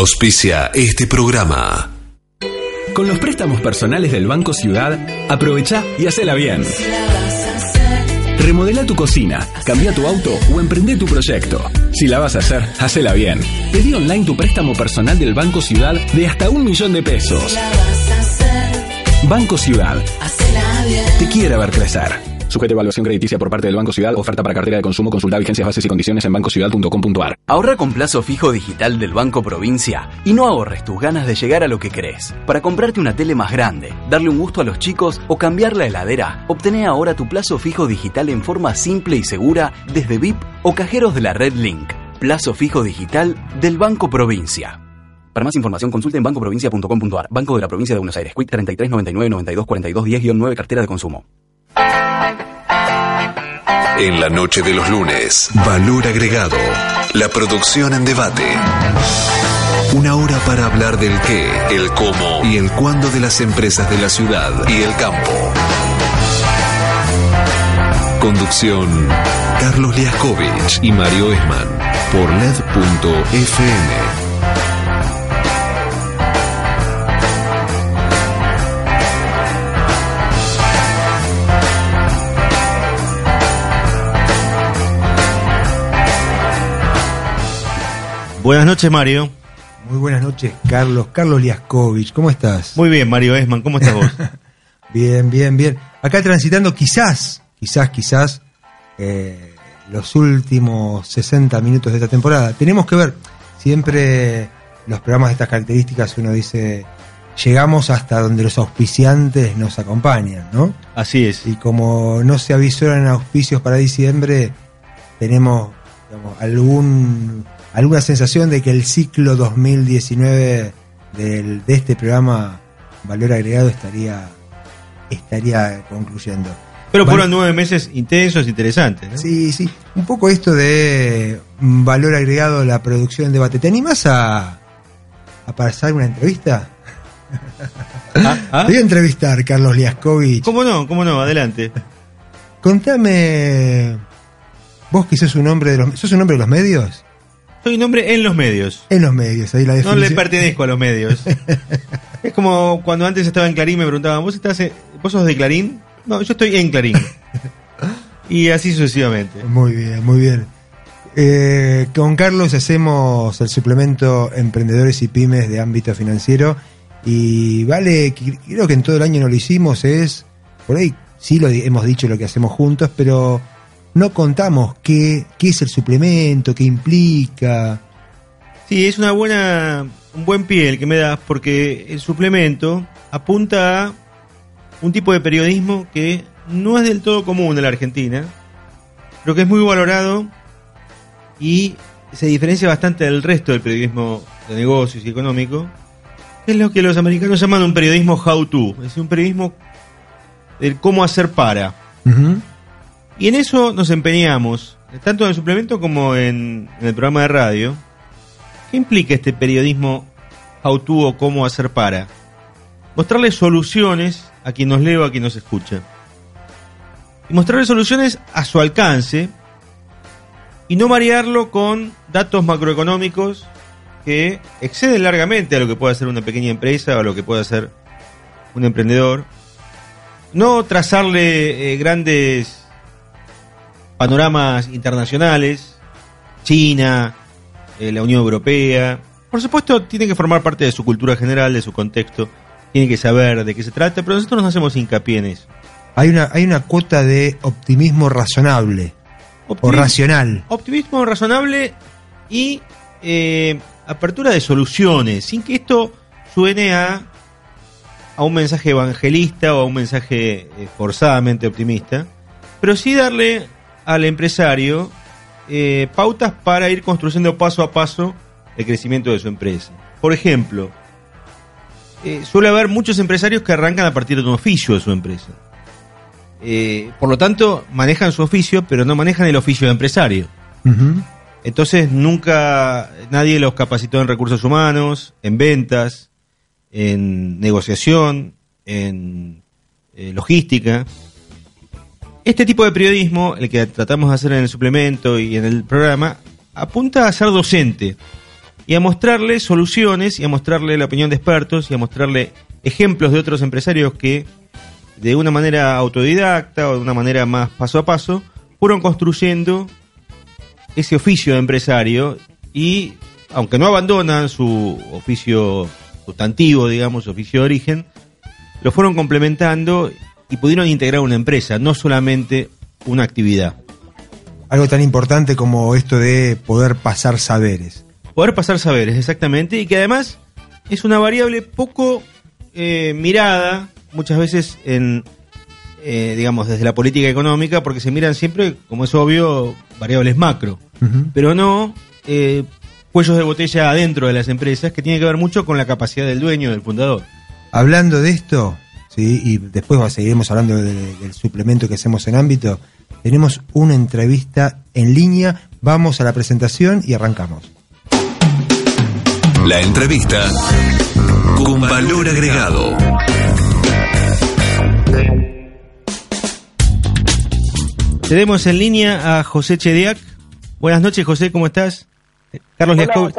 Auspicia este programa. Con los préstamos personales del Banco Ciudad, aprovecha y hacela bien. Remodela tu cocina, cambia tu auto o emprende tu proyecto. Si la vas a hacer, hacela bien. Pedí online tu préstamo personal del Banco Ciudad de hasta un millón de pesos. Banco Ciudad. Te quiere ver crecer. Sujete evaluación crediticia por parte del Banco Ciudad. Oferta para cartera de consumo. Consulta vigencias, bases y condiciones en bancociudad.com.ar. Ahorra con plazo fijo digital del Banco Provincia y no ahorres tus ganas de llegar a lo que crees. Para comprarte una tele más grande, darle un gusto a los chicos o cambiar la heladera, obtené ahora tu plazo fijo digital en forma simple y segura desde VIP o cajeros de la Red Link. Plazo fijo digital del Banco Provincia. Para más información consulte en bancoprovincia.com.ar. Banco de la Provincia de Buenos Aires. Quick 33 99 92 42 10-9 Cartera de Consumo. En la noche de los lunes, Valor Agregado. La producción en debate. Una hora para hablar del qué, el cómo y el cuándo de las empresas de la ciudad y el campo. Conducción, Carlos Liaskovich y Mario Esman. Por LED.fm. Buenas noches, Mario. Muy buenas noches, Carlos. Carlos Liaskovich, ¿cómo estás? Muy bien, Mario Esman, ¿cómo estás vos? bien, bien, bien. Acá transitando quizás, quizás, quizás, eh, los últimos 60 minutos de esta temporada. Tenemos que ver, siempre los programas de estas características uno dice, llegamos hasta donde los auspiciantes nos acompañan, ¿no? Así es. Y como no se avisoran auspicios para diciembre, tenemos digamos, algún alguna sensación de que el ciclo 2019 del, de este programa Valor Agregado estaría, estaría concluyendo. Pero fueron nueve meses intensos, interesantes. ¿no? Sí, sí. Un poco esto de valor agregado la producción en debate. ¿Te animas a, a pasar una entrevista? ¿Ah? ¿Ah? Te voy a entrevistar, Carlos Liaskovich. ¿Cómo no? ¿Cómo no? Adelante. Contame, vos que sos un hombre de los, ¿sos un hombre de los medios? Soy un hombre en los medios. En los medios, ahí la No definición. le pertenezco a los medios. es como cuando antes estaba en Clarín me preguntaban, ¿vos, estás en- ¿vos sos de Clarín? No, yo estoy en Clarín. y así sucesivamente. Muy bien, muy bien. Eh, con Carlos hacemos el suplemento Emprendedores y Pymes de ámbito financiero y vale, creo que en todo el año no lo hicimos, es, por ahí sí lo hemos dicho lo que hacemos juntos, pero no contamos qué, qué es el suplemento, qué implica. Sí, es una buena, un buen pie el que me das porque el suplemento apunta a un tipo de periodismo que no es del todo común en la Argentina, pero que es muy valorado y se diferencia bastante del resto del periodismo de negocios y económico, es lo que los americanos llaman un periodismo how to, es un periodismo del cómo hacer para. Y en eso nos empeñamos, tanto en el suplemento como en, el programa de radio. ¿Qué implica este periodismo how cómo hacer para? Mostrarle soluciones a quien nos lee o a quien nos escucha. Y mostrarle soluciones a su alcance y no marearlo con datos macroeconómicos que exceden largamente a lo que puede hacer una pequeña empresa o a lo que puede hacer un emprendedor. No trazarle eh, grandes panoramas internacionales, China, eh, la Unión Europea. Por supuesto, tiene que formar parte de su cultura general, de su contexto, tiene que saber de qué se trata, pero nosotros nos hacemos hincapié en eso. Hay una, hay una cuota de optimismo razonable o racional. Optimismo razonable y eh, apertura de soluciones, sin que esto suene a, a un mensaje evangelista o a un mensaje eh, forzadamente optimista, pero sí darle al empresario eh, pautas para ir construyendo paso a paso el crecimiento de su empresa. Por ejemplo, eh, suele haber muchos empresarios que arrancan a partir de un oficio de su empresa. Eh, por lo tanto, manejan su oficio, pero no manejan el oficio de empresario. Entonces nunca nadie los capacitó en recursos humanos, en ventas, en negociación, en eh, logística. Este tipo de periodismo, el que tratamos de hacer en el suplemento y en el programa, apunta a ser docente y a mostrarle soluciones y a mostrarle la opinión de expertos y a mostrarle ejemplos de otros empresarios que de una manera autodidacta o de una manera más paso a paso fueron construyendo ese oficio de empresario y aunque no abandonan su oficio sustantivo, digamos, su oficio de origen, lo fueron complementando y pudieron integrar una empresa, no solamente una actividad. Algo tan importante como esto de poder pasar saberes. Poder pasar saberes, exactamente, y que además es una variable poco eh, mirada muchas veces en, eh, digamos, desde la política económica, porque se miran siempre, como es obvio, variables macro, pero no eh, cuellos de botella adentro de las empresas, que tiene que ver mucho con la capacidad del dueño, del fundador. Hablando de esto, ¿sí? y después seguiremos hablando del suplemento que hacemos en ámbito, tenemos una entrevista en línea, vamos a la presentación y arrancamos. La entrevista con valor agregado. Tenemos en línea a José Chediak. Buenas noches, José, ¿cómo estás? Carlos Hola,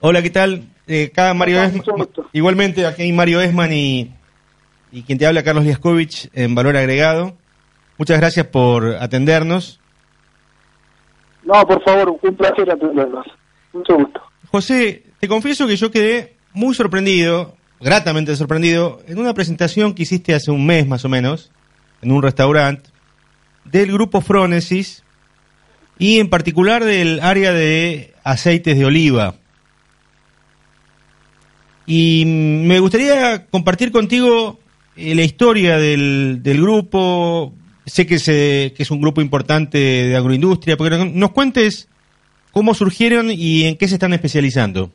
Hola, ¿qué tal? Eh, acá Mario Esman, igualmente aquí hay Mario Esman y, y quien te habla Carlos Liaskovich en Valor Agregado. Muchas gracias por atendernos. No, por favor, un placer atendernos. Mucho gusto. José, te confieso que yo quedé muy sorprendido, gratamente sorprendido, en una presentación que hiciste hace un mes más o menos, en un restaurante, del grupo Fronesis y en particular del área de aceites de oliva. Y me gustaría compartir contigo eh, la historia del, del grupo. Sé que, se, que es un grupo importante de agroindustria, porque nos cuentes cómo surgieron y en qué se están especializando.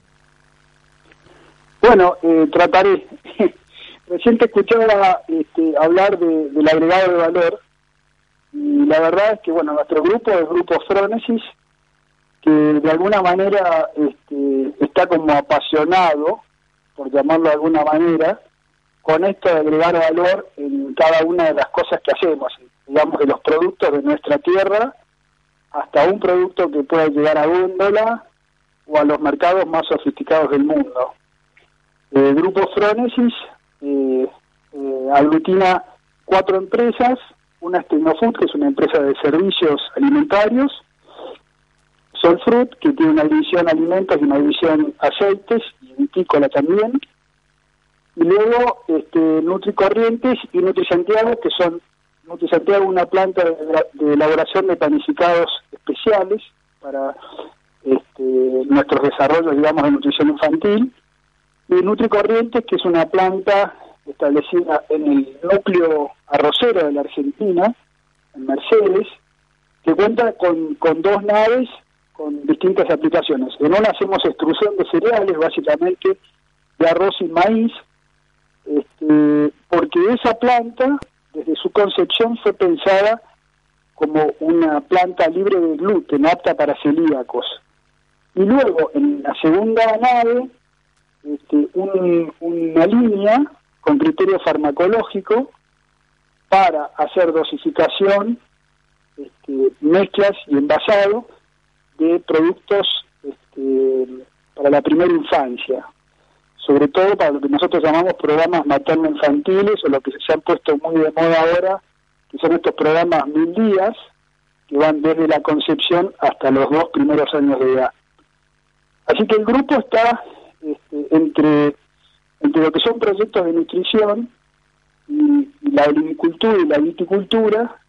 Bueno, eh, trataré. Recién te escuchaba este, hablar de, del agregado de valor y la verdad es que, bueno, nuestro grupo es Grupo Fronesis, que de alguna manera este, está como apasionado, por llamarlo de alguna manera, con esto de agregar valor en cada una de las cosas que hacemos, digamos, de los productos de nuestra tierra hasta un producto que pueda llegar a góndola o a los mercados más sofisticados del mundo. El Grupo Fronesis eh, eh, aglutina cuatro empresas. Una es Tecnofood, que es una empresa de servicios alimentarios, Solfruit, que tiene una división alimentos y una división aceites, y vitícola también, y luego este, Nutri Corrientes y Nutri Santiago, que son Nutri Santiago una planta de, elaboración de panificados especiales para este, nuestros desarrollos, digamos, de nutrición infantil, y Nutri Corrientes, que es una planta establecida en el núcleo arrocero de la Argentina, en Mercedes, que cuenta con, con dos naves con distintas aplicaciones. En una hacemos extrusión de cereales, básicamente de arroz y maíz, este, porque esa planta, desde su concepción, fue pensada como una planta libre de gluten, apta para celíacos. Y luego, en la segunda nave, este, una línea con criterio farmacológico para hacer dosificación, este, mezclas y envasado de productos este, para la primera infancia, sobre todo para lo que nosotros llamamos programas materno-infantiles o lo que se han puesto muy de moda ahora, que son estos programas mil días, que van desde la concepción hasta los dos primeros años de edad. Así que el grupo está este, entre entre lo que son proyectos de nutrición y, la agricultura y la viticultura,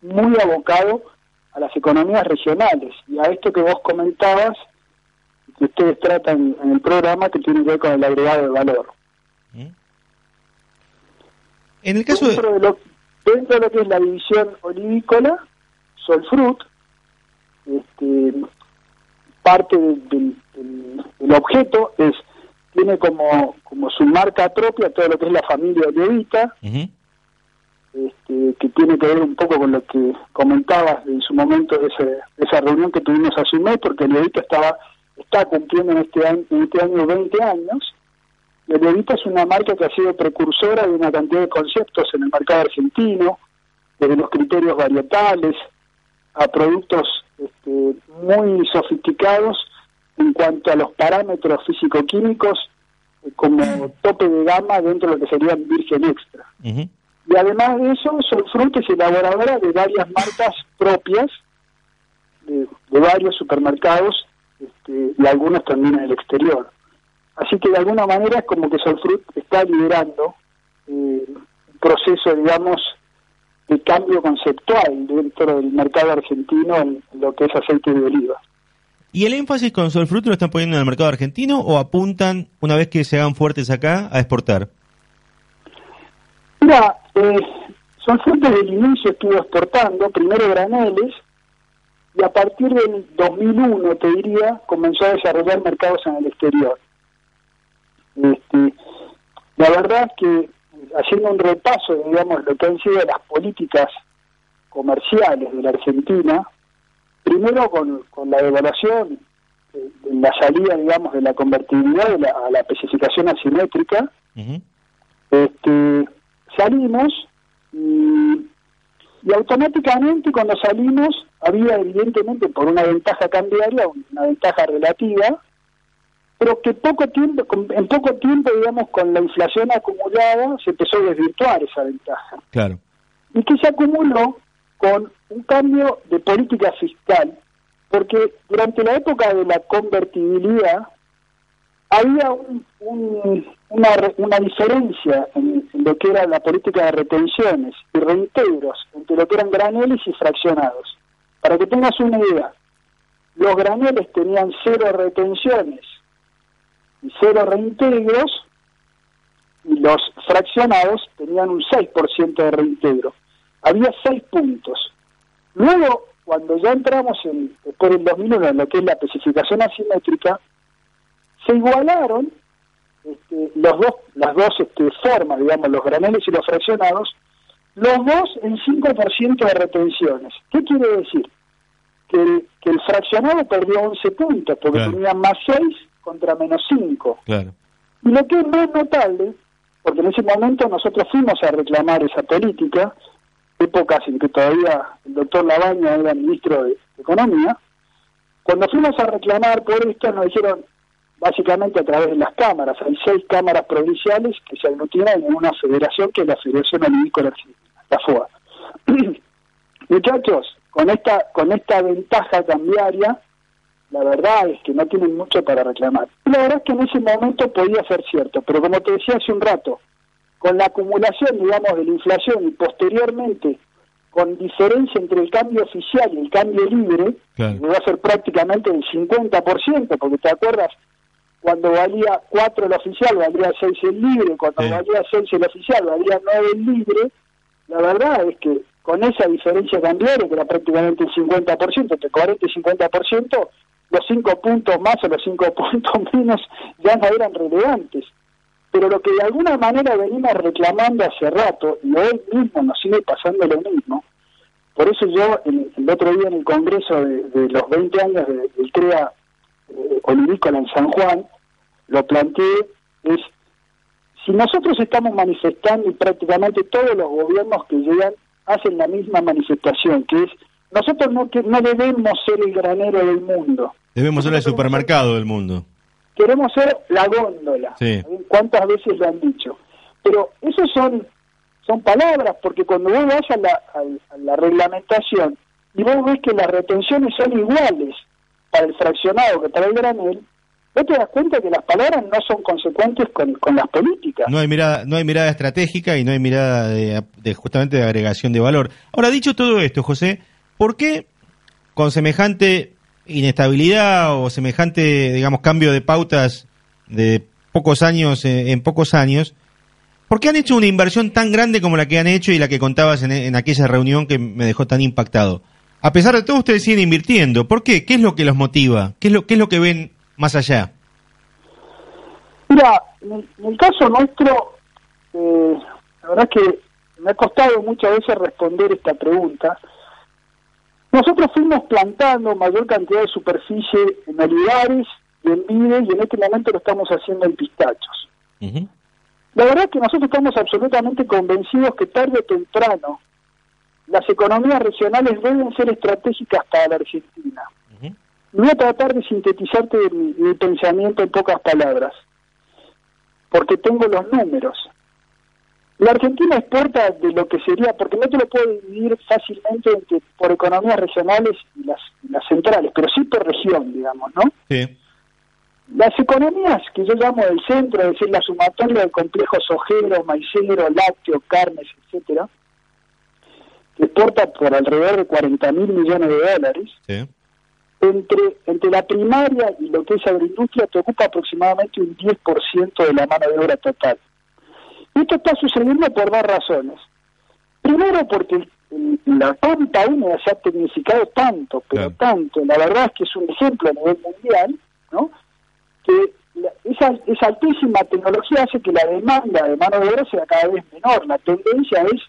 muy abocado a las economías regionales y a esto que vos comentabas, que ustedes tratan en el programa, que tiene que ver con el agregado de valor. ¿Mm? En el caso dentro de... lo, dentro de lo que es la división olivícola, Solfruit, este, parte del objeto es tiene como, como su marca propia todo lo que es la familia Levita, este, que tiene que ver un poco con lo que comentabas en su momento de, esa reunión que tuvimos hace un mes, porque Levita estaba está cumpliendo en este año, en este año 20 años. Levita es una marca que ha sido precursora de una cantidad de conceptos en el mercado argentino, desde los criterios varietales a productos este, muy sofisticados en cuanto a los parámetros físico-químicos eh, como tope de gama dentro de lo que sería virgen extra. Y además de eso, Solfruit es elaboradora de varias marcas propias, de, varios supermercados este, y algunos también en el exterior. Así que de alguna manera es como que Solfruit está liderando eh, un proceso, digamos, de cambio conceptual dentro del mercado argentino en lo que es aceite de oliva. ¿Y el énfasis con Solfruit lo están poniendo en el mercado argentino o apuntan, una vez que se hagan fuertes acá, a exportar? Mira, eh, Solfruit desde el inicio estuvo exportando, primero graneles, y a partir del 2001, te diría, comenzó a desarrollar mercados en el exterior. Este, la verdad es que haciendo un repaso, digamos, lo que han sido las políticas comerciales de la Argentina, primero con, la devaluación, eh, la salida, digamos, de la convertibilidad a la especificación asimétrica, este, salimos y, y, automáticamente cuando salimos había evidentemente por una ventaja cambiaria, una ventaja relativa, pero que poco tiempo, en poco tiempo, digamos, con la inflación acumulada, se empezó a desvirtuar esa ventaja. Claro. Y que se acumuló con un cambio de política fiscal, porque durante la época de la convertibilidad había una, una diferencia en, lo que era la política de retenciones y reintegros entre lo que eran graneles y fraccionados. Para que tengas una idea, los graneles tenían cero retenciones y cero reintegros y los fraccionados tenían un 6% de reintegro. Había seis puntos. Luego, cuando ya entramos en, después del 2001 en lo que es la especificación asimétrica, se igualaron este, los dos, las dos este, formas, digamos, los graneles y los fraccionados, los dos en 5% de retenciones. ¿Qué quiere decir? Que el, que el fraccionado perdió 11 puntos, porque tenía más 6 contra menos 5. Claro. Y lo que es más notable, porque en ese momento nosotros fuimos a reclamar esa política, épocas en que todavía el doctor Labaña era ministro de Economía, cuando fuimos a reclamar por esto nos dijeron, básicamente a través de las cámaras. Hay seis cámaras provinciales que se aglutinan en una federación que es la Federación Olímpica Argentina, la FOA. Muchachos, con esta, con esta ventaja cambiaria, la verdad es que no tienen mucho para reclamar. La verdad es que en ese momento podía ser cierto, pero como te decía hace un rato, con la acumulación, digamos, de la inflación y posteriormente con diferencia entre el cambio oficial y el cambio libre, que va a ser prácticamente el 50%, porque te acuerdas, cuando valía 4 el oficial, valía 6 el libre, cuando valía 6 el oficial, valía 9 el libre, la verdad es que con esa diferencia cambiaria, que era prácticamente el 50%, entre 40 y 50%, los 5 puntos más o los 5 puntos menos ya no eran relevantes. Pero lo que de alguna manera venimos reclamando hace rato, y hoy mismo nos sigue pasando lo mismo, por eso yo el, otro día en el Congreso de, los 20 años del CREA eh, Olivícola en San Juan, lo planteé, es si nosotros estamos manifestando y prácticamente todos los gobiernos que llegan hacen la misma manifestación, que es nosotros no, que, no debemos ser el granero del mundo. Debemos ser el supermercado del mundo. Queremos ser la góndola. ¿Cuántas veces lo han dicho? Pero esos son, son palabras, porque cuando vos vas a la, a la reglamentación y vos ves que las retenciones son iguales para el fraccionado que para el granel, vos te das cuenta que las palabras no son consecuentes con, las políticas. No hay mirada, no hay mirada estratégica y no hay mirada de, justamente de agregación de valor. Ahora, dicho todo esto, José, ¿por qué con semejante inestabilidad o semejante, digamos, cambio de pautas de pocos años eh, en, pocos años, ¿por qué han hecho una inversión tan grande como la que han hecho y la que contabas en, en aquella reunión que me dejó tan impactado? A pesar de todo, ustedes siguen invirtiendo. ¿Por qué? ¿Qué es lo que los motiva? ¿Qué es lo, qué es lo que ven más allá? Mira, en el, caso nuestro, eh, la verdad es que me ha costado muchas veces responder esta pregunta. Nosotros fuimos plantando mayor cantidad de superficie en olivares y en vides y en este momento lo estamos haciendo en pistachos. La verdad es que nosotros estamos absolutamente convencidos que tarde o temprano las economías regionales deben ser estratégicas para la Argentina. Voy a tratar de sintetizarte mi, mi pensamiento en pocas palabras, porque tengo los números. La Argentina exporta de lo que sería, porque no te lo puedo dividir fácilmente entre, por economías regionales y las, las centrales, pero sí por región, digamos, ¿no? Sí. Las economías que yo llamo del centro, es decir, la sumatoria de complejos ojeros, maiceros, lácteos, carnes, etcétera, que exporta por alrededor de 40 mil millones de dólares, Sí. Entre, entre la primaria y lo que es agroindustria te ocupa aproximadamente un 10% de la mano de obra total. Y esto está sucediendo por dos razones. Primero porque la pampa húmeda se ha tecnificado tanto, pero Claro. tanto, la verdad es que es un ejemplo a nivel mundial, ¿no? que la- esa, esa altísima tecnología hace que la demanda de mano de obra sea cada vez menor. La tendencia es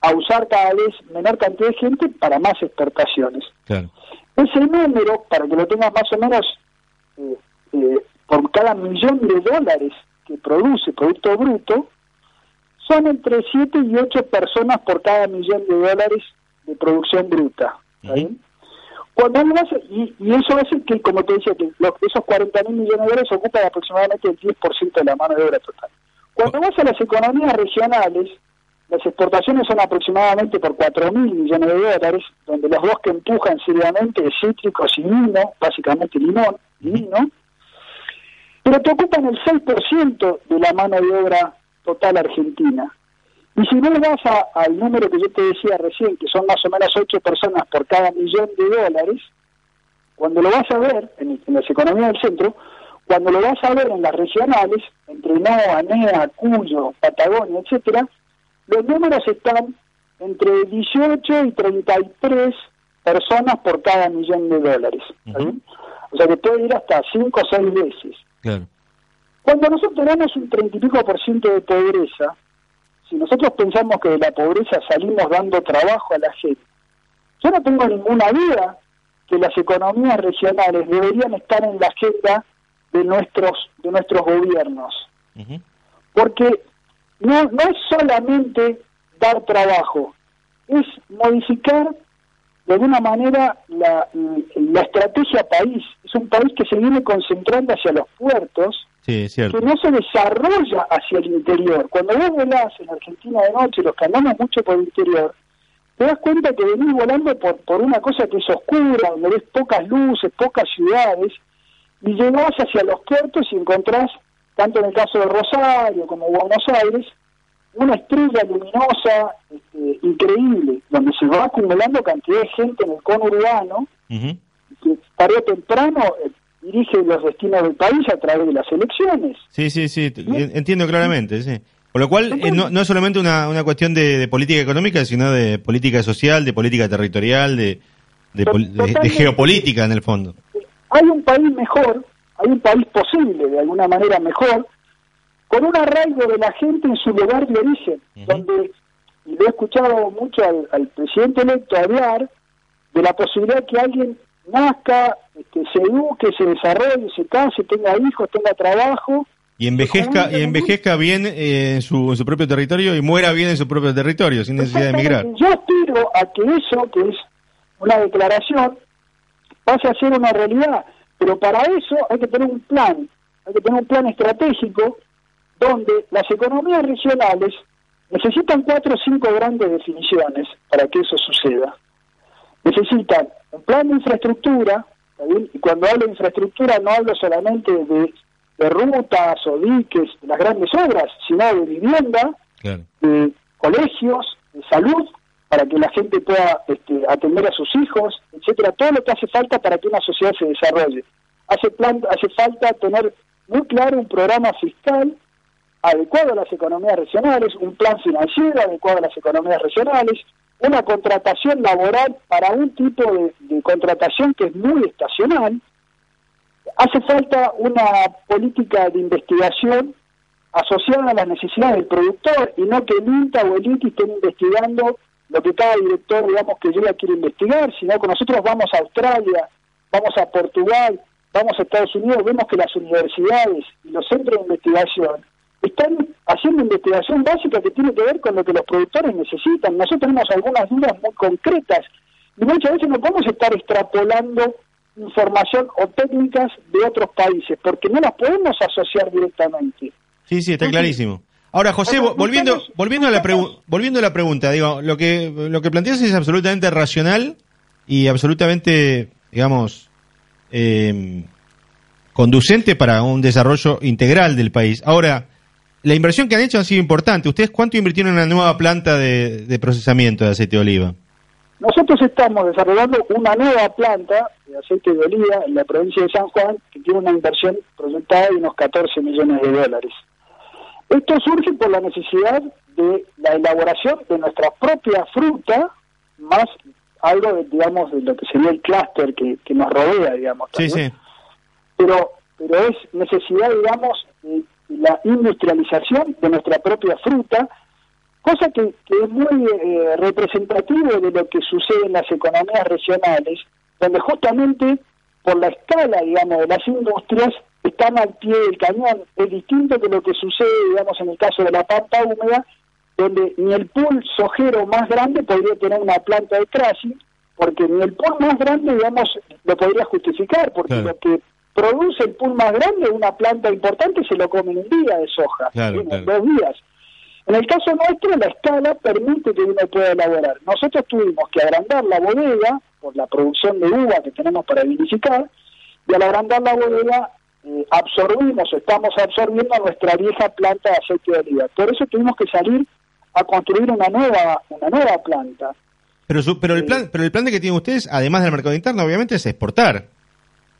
a usar cada vez menor cantidad de gente para más exportaciones. Claro. Ese número, para que lo tengas más o menos, eh, eh, por cada millón de dólares que produce Producto Bruto, son entre 7 y 8 personas por cada millón de dólares de producción bruta. Cuando hace- y, y eso hace que, como te decía, que los- esos 40 mil millones de dólares ocupan aproximadamente el 10% de la mano de obra total. Cuando vas a las economías regionales, las exportaciones son aproximadamente por 4 mil millones de dólares, donde los dos que empujan seriamente es cítricos y vino, básicamente limón y vino, pero te ocupan el 6% de la mano de obra total argentina. Y si vos vas a- al número que yo te decía recién, que son más o menos 8 personas por cada millón de dólares, cuando lo vas a ver en, en las economías del centro, cuando lo vas a ver en las regionales, entre NOA, NEA, Cuyo, Patagonia, etcétera, los números están entre 18 y 33 personas por cada millón de dólares. O sea que puede ir hasta 5 o 6 veces. Claro. Cuando nosotros tenemos un 30 y pico por ciento de pobreza, si nosotros pensamos que de la pobreza salimos dando trabajo a la gente, yo no tengo ninguna duda que las economías regionales deberían estar en la agenda de nuestros de nuestros gobiernos, porque no, no es solamente dar trabajo, es modificar de alguna manera la, la estrategia país. Es un país que se viene concentrando hacia los puertos, Sí, que no se desarrolla hacia el interior. Cuando vos volás en Argentina de noche, los que andamos mucho por el interior, te das cuenta que venís volando por, por una cosa que es oscura, donde ves pocas luces, pocas ciudades, y llegás hacia los puertos y encontrás, tanto en el caso de Rosario como Buenos Aires, una estrella luminosa este, increíble, donde se va acumulando cantidad de gente en el conurbano, que tarde o temprano eh, dirige los destinos del país a través de las elecciones. Sí, sí, sí, entiendo claramente, sí. Con lo cual, eh, no, no es solamente una, una cuestión de, de política económica, sino de política social, de política territorial, de, geopolítica en el fondo. hay un país mejor, hay un país posible, de alguna manera mejor, con un arraigo de la gente en su lugar de origen, donde, y lo he escuchado mucho al, al presidente electo hablar, de la posibilidad que alguien nazca, este, se eduque, se desarrolle, se case, tenga hijos, tenga trabajo, Y envejezca, y envejezca bien eh, en, su, en su propio territorio y muera bien en su propio territorio, sin necesidad de emigrar. Yo aspiro a que eso, que es una declaración, pase a ser una realidad. Pero para eso hay que tener un plan, hay que tener un plan estratégico donde las economías regionales necesitan cuatro o cinco grandes definiciones para que eso suceda. Necesitan un plan de infraestructura, y cuando hablo de infraestructura no hablo solamente de, de rutas o diques, de las grandes obras, sino de vivienda, Claro. de colegios, de salud, para que la gente pueda este, atender a sus hijos, etcétera, todo lo que hace falta para que una sociedad se desarrolle. Hace, plan, hace falta tener muy claro un programa fiscal adecuado a las economías regionales, un plan financiero adecuado a las economías regionales, una contratación laboral para un tipo de, de contratación que es muy estacional. Hace falta una política de investigación asociada a las necesidades del productor y no que el INTA o el INTI estén investigando lo que cada director, digamos, que llega quiere investigar, sino que nosotros vamos a Australia, vamos a Portugal, vamos a Estados Unidos, vemos que las universidades y los centros de investigación están haciendo investigación básica que tiene que ver con lo que los productores necesitan. Nosotros tenemos algunas dudas muy concretas y muchas veces no podemos estar extrapolando información o técnicas de otros países, porque no las podemos asociar directamente. Sí, sí, está clarísimo. Ahora, José, volviendo, volviendo, a la volviendo a la pregunta, digo, lo que, lo que planteas es absolutamente racional y absolutamente, digamos, eh, conducente para un desarrollo integral del país. Ahora, la inversión que han hecho ha sido importante. ¿Ustedes cuánto invirtieron en una nueva planta de, procesamiento de aceite de oliva? Nosotros estamos desarrollando una nueva planta de aceite de oliva en la provincia de San Juan que tiene una inversión proyectada de unos 14 millones de dólares. Esto surge por la necesidad de la elaboración de nuestra propia fruta, más algo, de, digamos, de lo que sería el clúster que, que, nos rodea, digamos. Sí, sí. Pero, pero es necesidad, digamos, de la industrialización de nuestra propia fruta, cosa que, es muy eh, representativo de lo que sucede en las economías regionales, donde justamente por la escala, digamos, de las industrias, están al pie del cañón. Es distinto de lo que sucede, digamos, en el caso de la pampa húmeda, donde ni el pool sojero más grande podría tener una planta de crushing, porque ni el pool más grande, digamos, lo podría justificar, porque lo que produce el pool más grande, una planta importante, se lo come en un día de soja, en dos días. En el caso nuestro, la escala permite que uno pueda elaborar. Nosotros tuvimos que agrandar la bodega por la producción de uva que tenemos para vinificar, y al agrandar la bodega absorbimos, estamos absorbiendo nuestra vieja planta de aceite de oliva. Por eso tuvimos que salir a construir una nueva, una nueva planta. Pero, pero, el plan, pero el plan de que tienen ustedes, además del mercado interno, obviamente es exportar.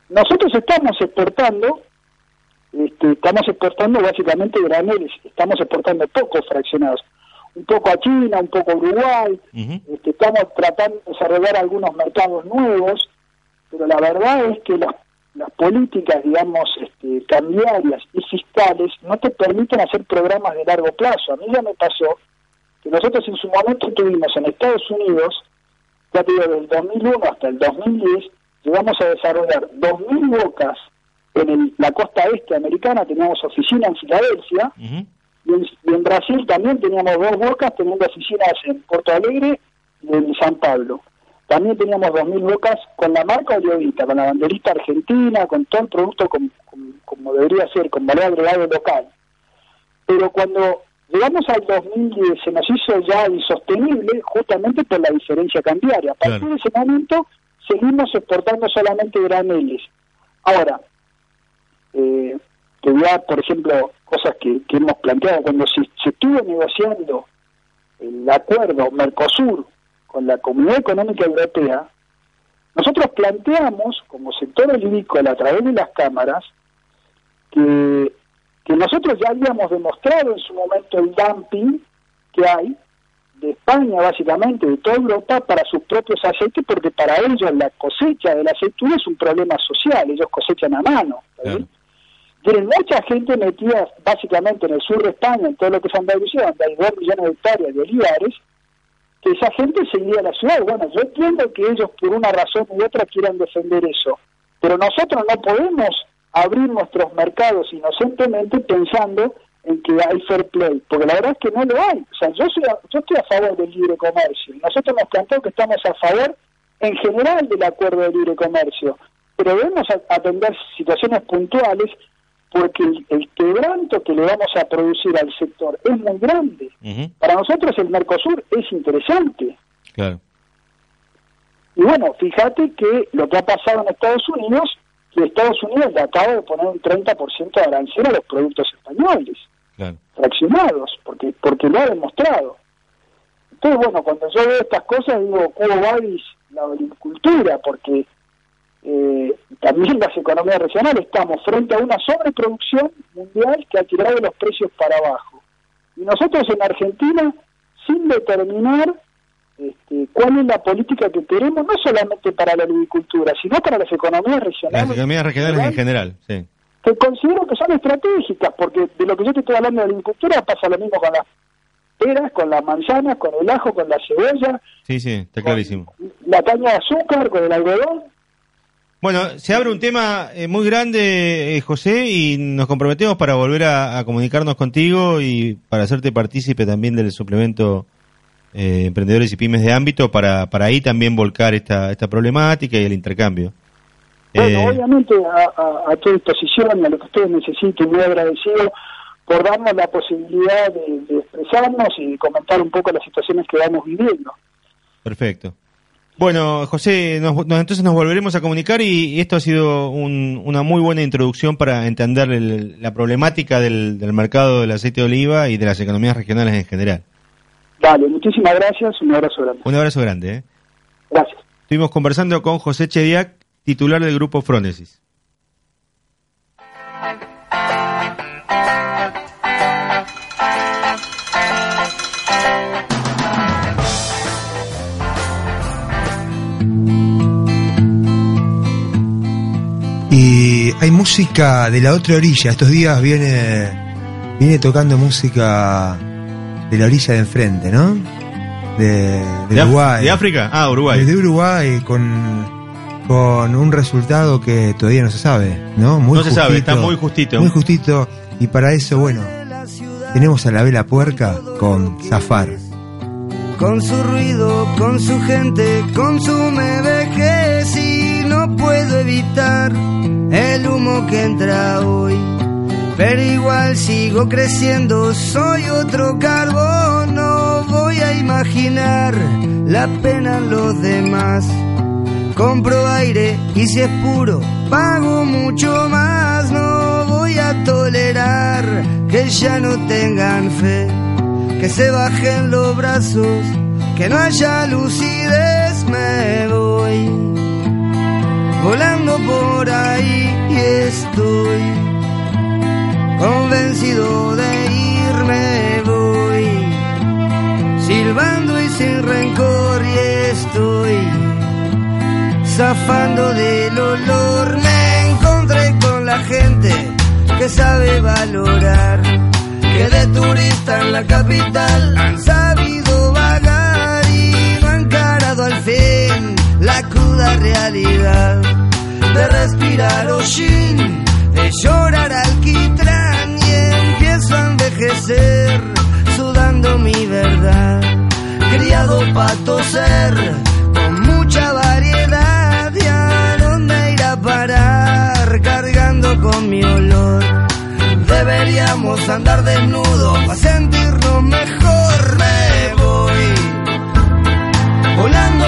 Nosotros estamos exportando, este, estamos exportando básicamente graneles, estamos exportando pocos fraccionados, un poco a China, un poco a Uruguay, este, estamos tratando de desarrollar algunos mercados nuevos, pero la verdad es que las, las políticas, digamos, este, cambiarias y fiscales no te permiten hacer programas de largo plazo. A mí ya me pasó que nosotros en su momento tuvimos en Estados Unidos, ya digo, del 2001 hasta el 2010, llegamos a desarrollar 2.000 bocas en la costa este americana, teníamos oficina en Filadelfia, y, en, Brasil también teníamos dos bocas teniendo oficinas en Porto Alegre y en San Pablo. También teníamos 2.000 bocas con la marca Oliovita, con la banderita argentina, con todo el producto como, debería ser, con valor agregado local. Pero cuando llegamos al 2010 se nos hizo ya insostenible justamente por la diferencia cambiaria. A partir de ese momento seguimos exportando solamente graneles. Ahora, eh, que ya, por ejemplo, cosas que, hemos planteado, cuando se, estuvo negociando el acuerdo Mercosur con la Comunidad Económica Europea, nosotros planteamos, como sector olívicola a través de las cámaras, que, que nosotros ya habíamos demostrado en su momento el dumping que hay de España, básicamente, de toda Europa, para sus propios aceites, porque para ellos la cosecha de la aceituna es un problema social, ellos cosechan a mano. Tienen mucha gente metida básicamente en el sur de España, en todo lo que es Andalucía, donde hay dos millones de hectáreas de olivares, que esa gente seguía a la ciudad. Bueno, yo entiendo que ellos por una razón u otra quieran defender eso, pero nosotros no podemos abrir nuestros mercados inocentemente pensando en que hay fair play, porque la verdad es que no lo hay. O sea, yo, yo estoy a favor del libre comercio. Nosotros nos planteamos que estamos a favor en general del acuerdo de libre comercio, pero debemos atender situaciones puntuales porque el, quebranto que le vamos a producir al sector es muy grande. Para nosotros el Mercosur es interesante. Claro. Y bueno, fíjate que lo que ha pasado en Estados Unidos, que Estados Unidos le acaba de poner un 30% de arancel a los productos españoles fraccionados, porque, porque lo ha demostrado. Entonces, bueno, cuando yo veo estas cosas, digo, ¿cómo va la agricultura? Porque eh, también las economías regionales estamos frente a una sobreproducción mundial que ha tirado los precios para abajo. Y nosotros en Argentina, sin determinar este, cuál es la política que queremos, no solamente para la agricultura, sino para las economías regionales. Las economías regionales en general, sí que considero que son estratégicas, porque de lo que yo te estoy hablando de la agricultura pasa lo mismo con las peras, con las manzanas, con el ajo, con la cebolla. Sí, sí, está clarísimo. La caña de azúcar, con el algodón. Bueno, se abre un tema eh, muy grande, eh, José, y nos comprometemos para volver a, comunicarnos contigo y para hacerte partícipe también del suplemento eh, Emprendedores y Pymes de Ámbito, para, para ahí también volcar esta, esta problemática y el intercambio. Bueno, Eh, obviamente a, a, a tu disposición, a lo que ustedes necesiten, muy agradecido por darnos la posibilidad de, de expresarnos y comentar un poco las situaciones que vamos viviendo. Perfecto. Bueno, José, nos- nos- entonces nos volveremos a comunicar y, y esto ha sido un- una muy buena introducción para entender el- la problemática del, del mercado del aceite de oliva y de las economías regionales en general. Dale, muchísimas gracias, un abrazo grande. Un abrazo grande. ¿eh? Gracias. Estuvimos conversando con José Chediak, titular del grupo Frónesis. Y hay música de la otra orilla. Estos días viene, viene tocando música de la orilla de enfrente, ¿no? De, de ¿De, Af- Uruguay. de África? Ah, Uruguay. Desde Uruguay con, con un resultado que todavía no se sabe, ¿no? Muy No se sabe, está muy justito. Muy justito. Y para eso, bueno, tenemos a la vela puerca con Zafar. Con su ruido, con su gente, consume vejez no puedo evitar el humo que entra hoy. Pero igual sigo creciendo, soy otro carbón, no voy a imaginar la pena en los demás. Compro aire y si es puro, pago mucho más, no voy a tolerar que ya no tengan fe que se bajen los brazos, que no haya lucidez, me voy volando por ahí estoy convencido de irme voy silbando y sin rencor y estoy zafando del olor. Me encontré con la gente que sabe valorar que de turista en la capital han sabido cruda realidad de respirar hollín, de llorar alquitrán y empiezo a envejecer sudando mi verdad, criado para toser con mucha variedad y a dónde ir parar cargando con mi olor. Deberíamos andar desnudos para sentirnos mejor. Me voy volando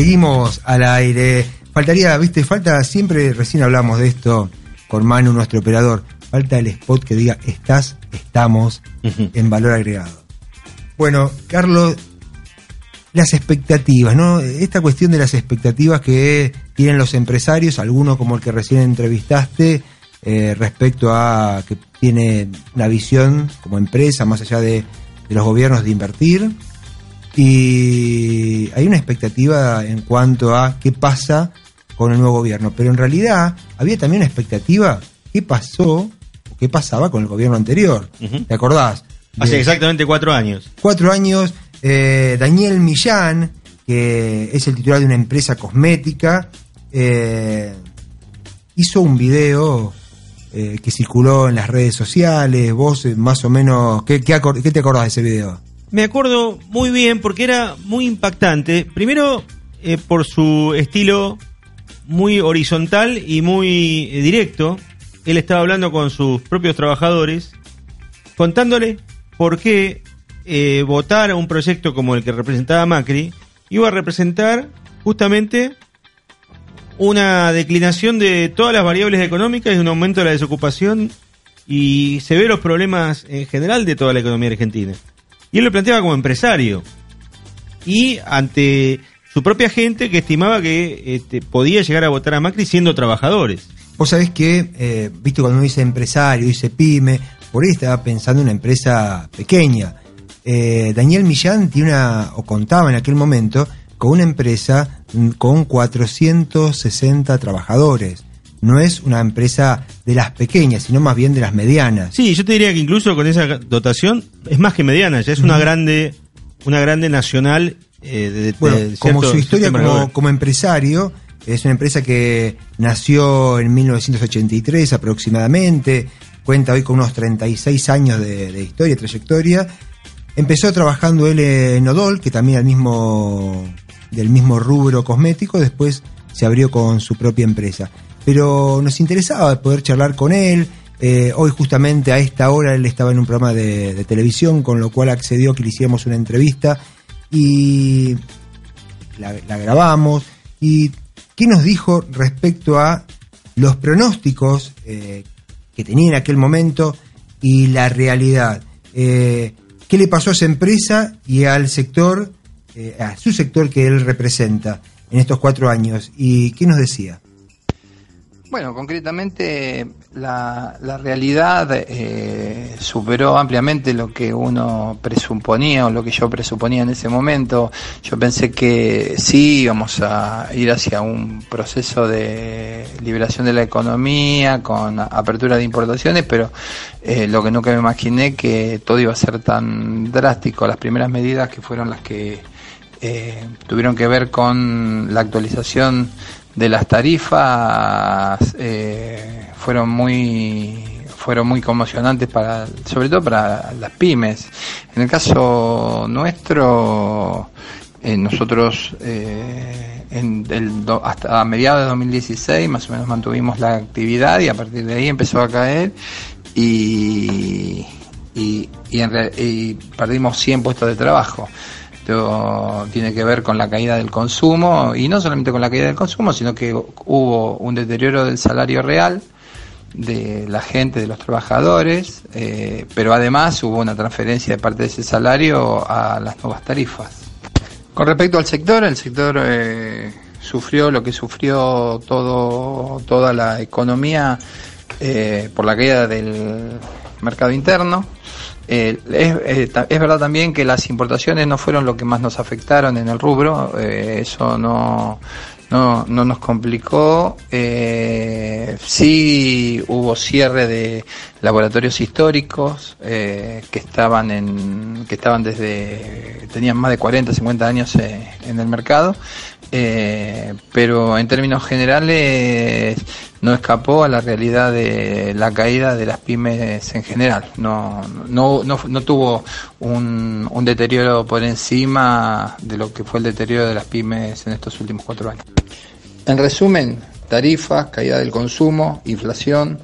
Seguimos al aire. Faltaría, viste, falta, siempre recién hablamos de esto con Manu, nuestro operador. Falta el spot que diga estás, estamos en valor agregado. Bueno, Carlos, las expectativas, ¿no? Esta cuestión de las expectativas que tienen los empresarios, algunos como el que recién entrevistaste, eh, respecto a que tiene una visión como empresa, más allá de, de los gobiernos, de invertir. Y hay una expectativa en cuanto a qué pasa con el nuevo gobierno, pero en realidad había también una expectativa qué pasó o qué pasaba con el gobierno anterior. ¿Te acordás? Hace exactamente cuatro años. cuatro años, eh, Daniel Millán, que es el titular de una empresa cosmética, eh, hizo un video eh, que circuló en las redes sociales. Vos, más o menos, ¿qué, qué, qué te acordás de ese video? Me acuerdo muy bien porque era muy impactante. Primero, eh, por su estilo muy horizontal y muy eh, directo. Él estaba hablando con sus propios trabajadores, contándole por qué eh, votar a un proyecto como el que representaba Macri iba a representar justamente una declinación de todas las variables económicas y un aumento de la desocupación y se ve los problemas en general de toda la economía argentina. Y él lo planteaba como empresario. Y ante su propia gente que estimaba que este, podía llegar a votar a Macri siendo trabajadores. Vos sabés que, eh, viste, cuando uno dice empresario, dice pyme, por ahí estaba pensando en una empresa pequeña. Eh, Daniel Millán tiene una, o contaba en aquel momento, con una empresa mm, con 460 trabajadores. No es una empresa de las pequeñas, sino más bien de las medianas. Sí, yo te diría que incluso con esa dotación es más que mediana, ya es una grande, una grande nacional eh, de, de Bueno, como su historia como empresario, es una empresa que nació en 1983 aproximadamente, cuenta hoy con unos 36 años de, de historia, trayectoria. Empezó trabajando él en Odol, que también al mismo, del mismo rubro cosmético, después se abrió con su propia empresa. Pero nos interesaba poder charlar con él. eh, hoy justamente a esta hora él estaba en un programa de, televisión, con lo cual accedió que le hiciéramos una entrevista y la, la grabamos. ¿Y qué nos dijo respecto a los pronósticos eh, que tenía en aquel momento y la realidad? Eh, ¿Qué le pasó a esa empresa y al sector, eh, a su sector que él representa en estos cuatro años? ¿Y qué nos decía? Bueno, concretamente la, la realidad eh, superó ampliamente lo que uno presuponía o lo que yo presuponía en ese momento. Yo pensé que sí íbamos a ir hacia un proceso de liberación de la economía con apertura de importaciones, pero eh, lo que nunca me imaginé que todo iba a ser tan drástico. Las primeras medidas que fueron las que eh, tuvieron que ver con la actualización de las tarifas eh, fueron muy fueron muy conmocionantes para sobre todo para las pymes. En el caso nuestro eh, nosotros eh, en do- hasta mediados de 2016 más o menos mantuvimos la actividad y a partir de ahí empezó a caer y y, y, en y perdimos 100 puestos de trabajo esto tiene que ver con la caída del consumo y no solamente con la caída del consumo, sino que hubo un deterioro del salario real de la gente, de los trabajadores, eh, pero además hubo una transferencia de parte de ese salario a las nuevas tarifas. Con respecto al sector, el sector eh, sufrió lo que sufrió todo, toda la economía eh, por la caída del mercado interno. Eh, es, eh, es verdad también que las importaciones no fueron lo que más nos afectaron en el rubro, eh, eso no, no, no nos complicó. Sí hubo cierre de laboratorios históricos que estaban en que estaban desde tenían más de 40, 50 años en el mercado. Eh, pero en términos generales no escapó a la realidad de la caída de las pymes en general. No, no, no, no tuvo un, un deterioro por encima de lo que fue el deterioro de las pymes en estos últimos cuatro años. En resumen, tarifas, caída del consumo, inflación,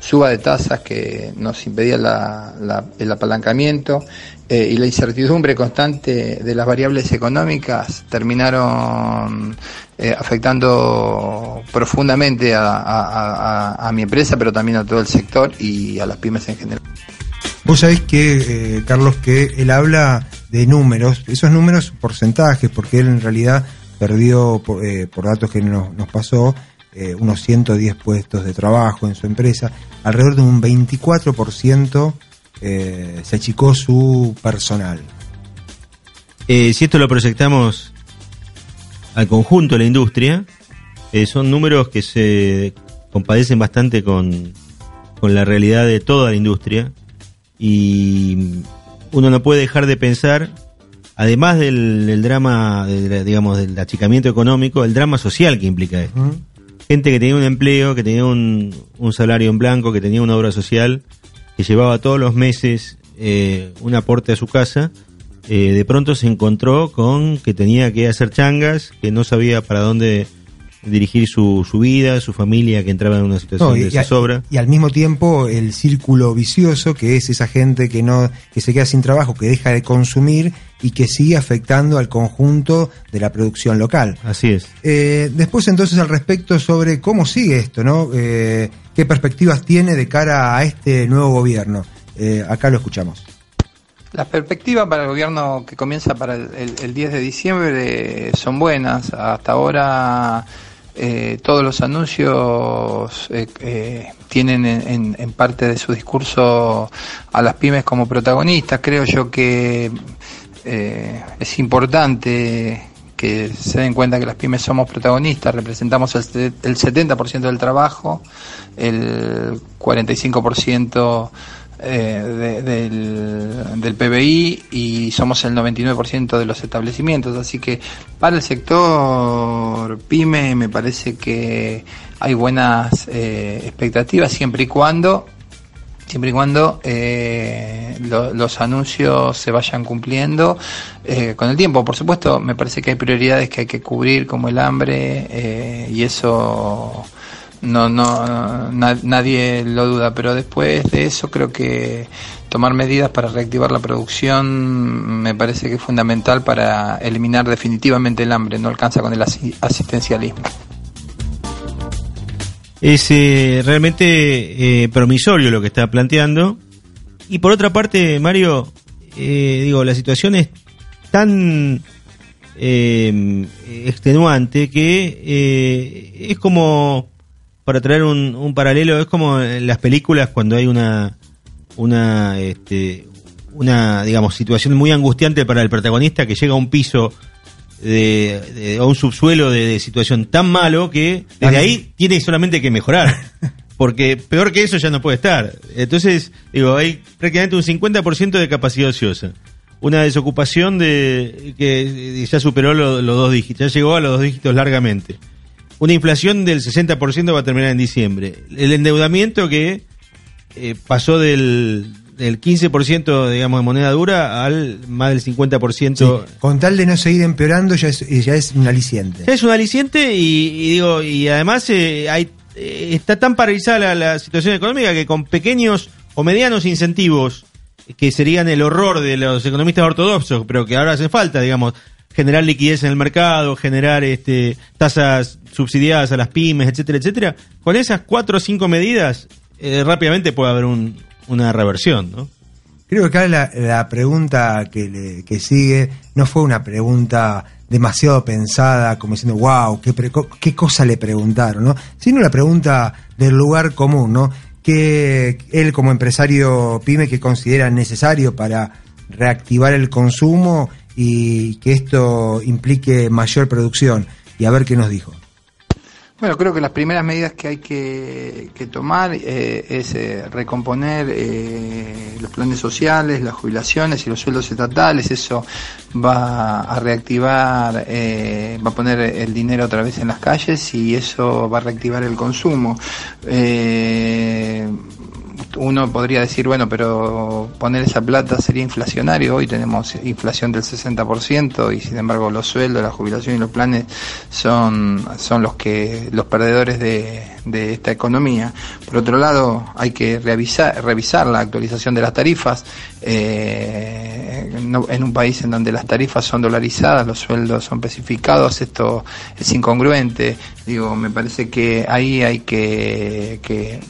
suba de tasas que nos impedía la- la- el apalancamiento eh, y la incertidumbre constante de las variables económicas terminaron eh, afectando profundamente a, mi empresa, pero también a todo el sector y a las pymes en general. Vos sabés que, eh, Carlos, que él habla de números, esos números porcentajes, porque él en realidad perdió, por, datos que nos, nos pasó, unos 110 puestos de trabajo en su empresa, alrededor de un 24% eh, se achicó su personal. Eh, si esto lo proyectamos al conjunto de la industria, eh, son números que se compadecen bastante con, la realidad de toda la industria y uno no puede dejar de pensar, además del, drama, digamos, del achicamiento económico, el drama social que implica esto. Gente que tenía un empleo, que tenía un, un salario en blanco, que tenía una obra social que llevaba todos los meses eh, un aporte a su casa, eh, de pronto se encontró con que tenía que hacer changas, que no sabía para dónde dirigir su, su vida, su familia que entraba en una situación de zozobra. Y al mismo tiempo el círculo vicioso que es esa gente que no que se queda sin trabajo, que deja de consumir y que sigue afectando al conjunto de la producción local. Así es. Eh, después entonces al respecto sobre cómo sigue esto, ¿no? Eh, ¿Qué perspectivas tiene de cara a este nuevo gobierno? Eh, acá lo escuchamos. Las perspectivas para el gobierno que comienza para el, el 10 de diciembre son buenas. Hasta ahora eh, todos los anuncios eh, tienen en, parte de su discurso a las pymes como protagonistas. Creo yo que es importante que se den cuenta que las pymes somos protagonistas, representamos el, el 70% del trabajo, el 45% eh, del, del, PBI y somos el 99% de los establecimientos. Así que para el sector pyme me parece que hay buenas eh, expectativas siempre y cuando siempre y cuando eh, los anuncios se vayan cumpliendo eh, con el tiempo. Por supuesto, me parece que hay prioridades que hay que cubrir como el hambre y eso no, no, nadie lo duda, pero después de eso creo que tomar medidas para reactivar la producción me parece que es fundamental para eliminar definitivamente el hambre, no alcanza con el asistencialismo. Es eh, realmente eh, promisorio lo que está planteando. Y por otra parte, Mario, eh, digo, la situación es tan extenuante que es como para traer un, un, paralelo, es como en las películas cuando hay una, una, este, una, digamos, situación muy angustiante para el protagonista que llega a un piso de, de a un subsuelo de, situación tan malo que desde ahí tiene solamente que mejorar. Porque peor que eso ya no puede estar. Entonces, digo, hay prácticamente un 50% de capacidad ociosa. Una desocupación de que ya superó los dos dígitos, ya llegó a los dos dígitos largamente una inflación del 60% va a terminar en diciembre. El endeudamiento que eh, pasó del, del 15% digamos de moneda dura al más del 50%. con tal de no seguir empeorando ya es, ya es un aliciente. es un aliciente y, digo y además eh, hay, eh, está tan paralizada la, situación económica que con pequeños o medianos incentivos que serían el horror de los economistas ortodoxos, pero que ahora hace falta, digamos, generar liquidez en el mercado, generar este, tasas subsidiadas a las pymes, etcétera, etcétera. Con esas cuatro o cinco medidas, eh, rápidamente puede haber una reversión, ¿no? Creo que acá la, pregunta que, que sigue no fue una pregunta demasiado pensada, como diciendo, wow, qué, qué cosa le preguntaron, ¿no? Sino la pregunta del lugar común, ¿no? Que él como empresario pyme que considera necesario para reactivar el consumo y que esto implique mayor producción. Y a ver qué nos dijo. Bueno, creo que las primeras medidas que hay que, tomar eh, es eh, recomponer eh, los planes sociales, las jubilaciones y los sueldos estatales. Eso va a reactivar, va a poner el dinero otra vez en las calles y eso va a reactivar el consumo uno podría decir, bueno, pero poner esa plata sería inflacionario. Hoy tenemos inflación del 60% y sin embargo los sueldos, la jubilación y los planes son, son los que los perdedores de, de esta economía. Por otro lado, hay que revisar, revisar la actualización de las tarifas. Eh, en un país en donde las tarifas son dolarizadas, los sueldos son especificados, esto es incongruente. Digo, me parece que ahí hay que, que,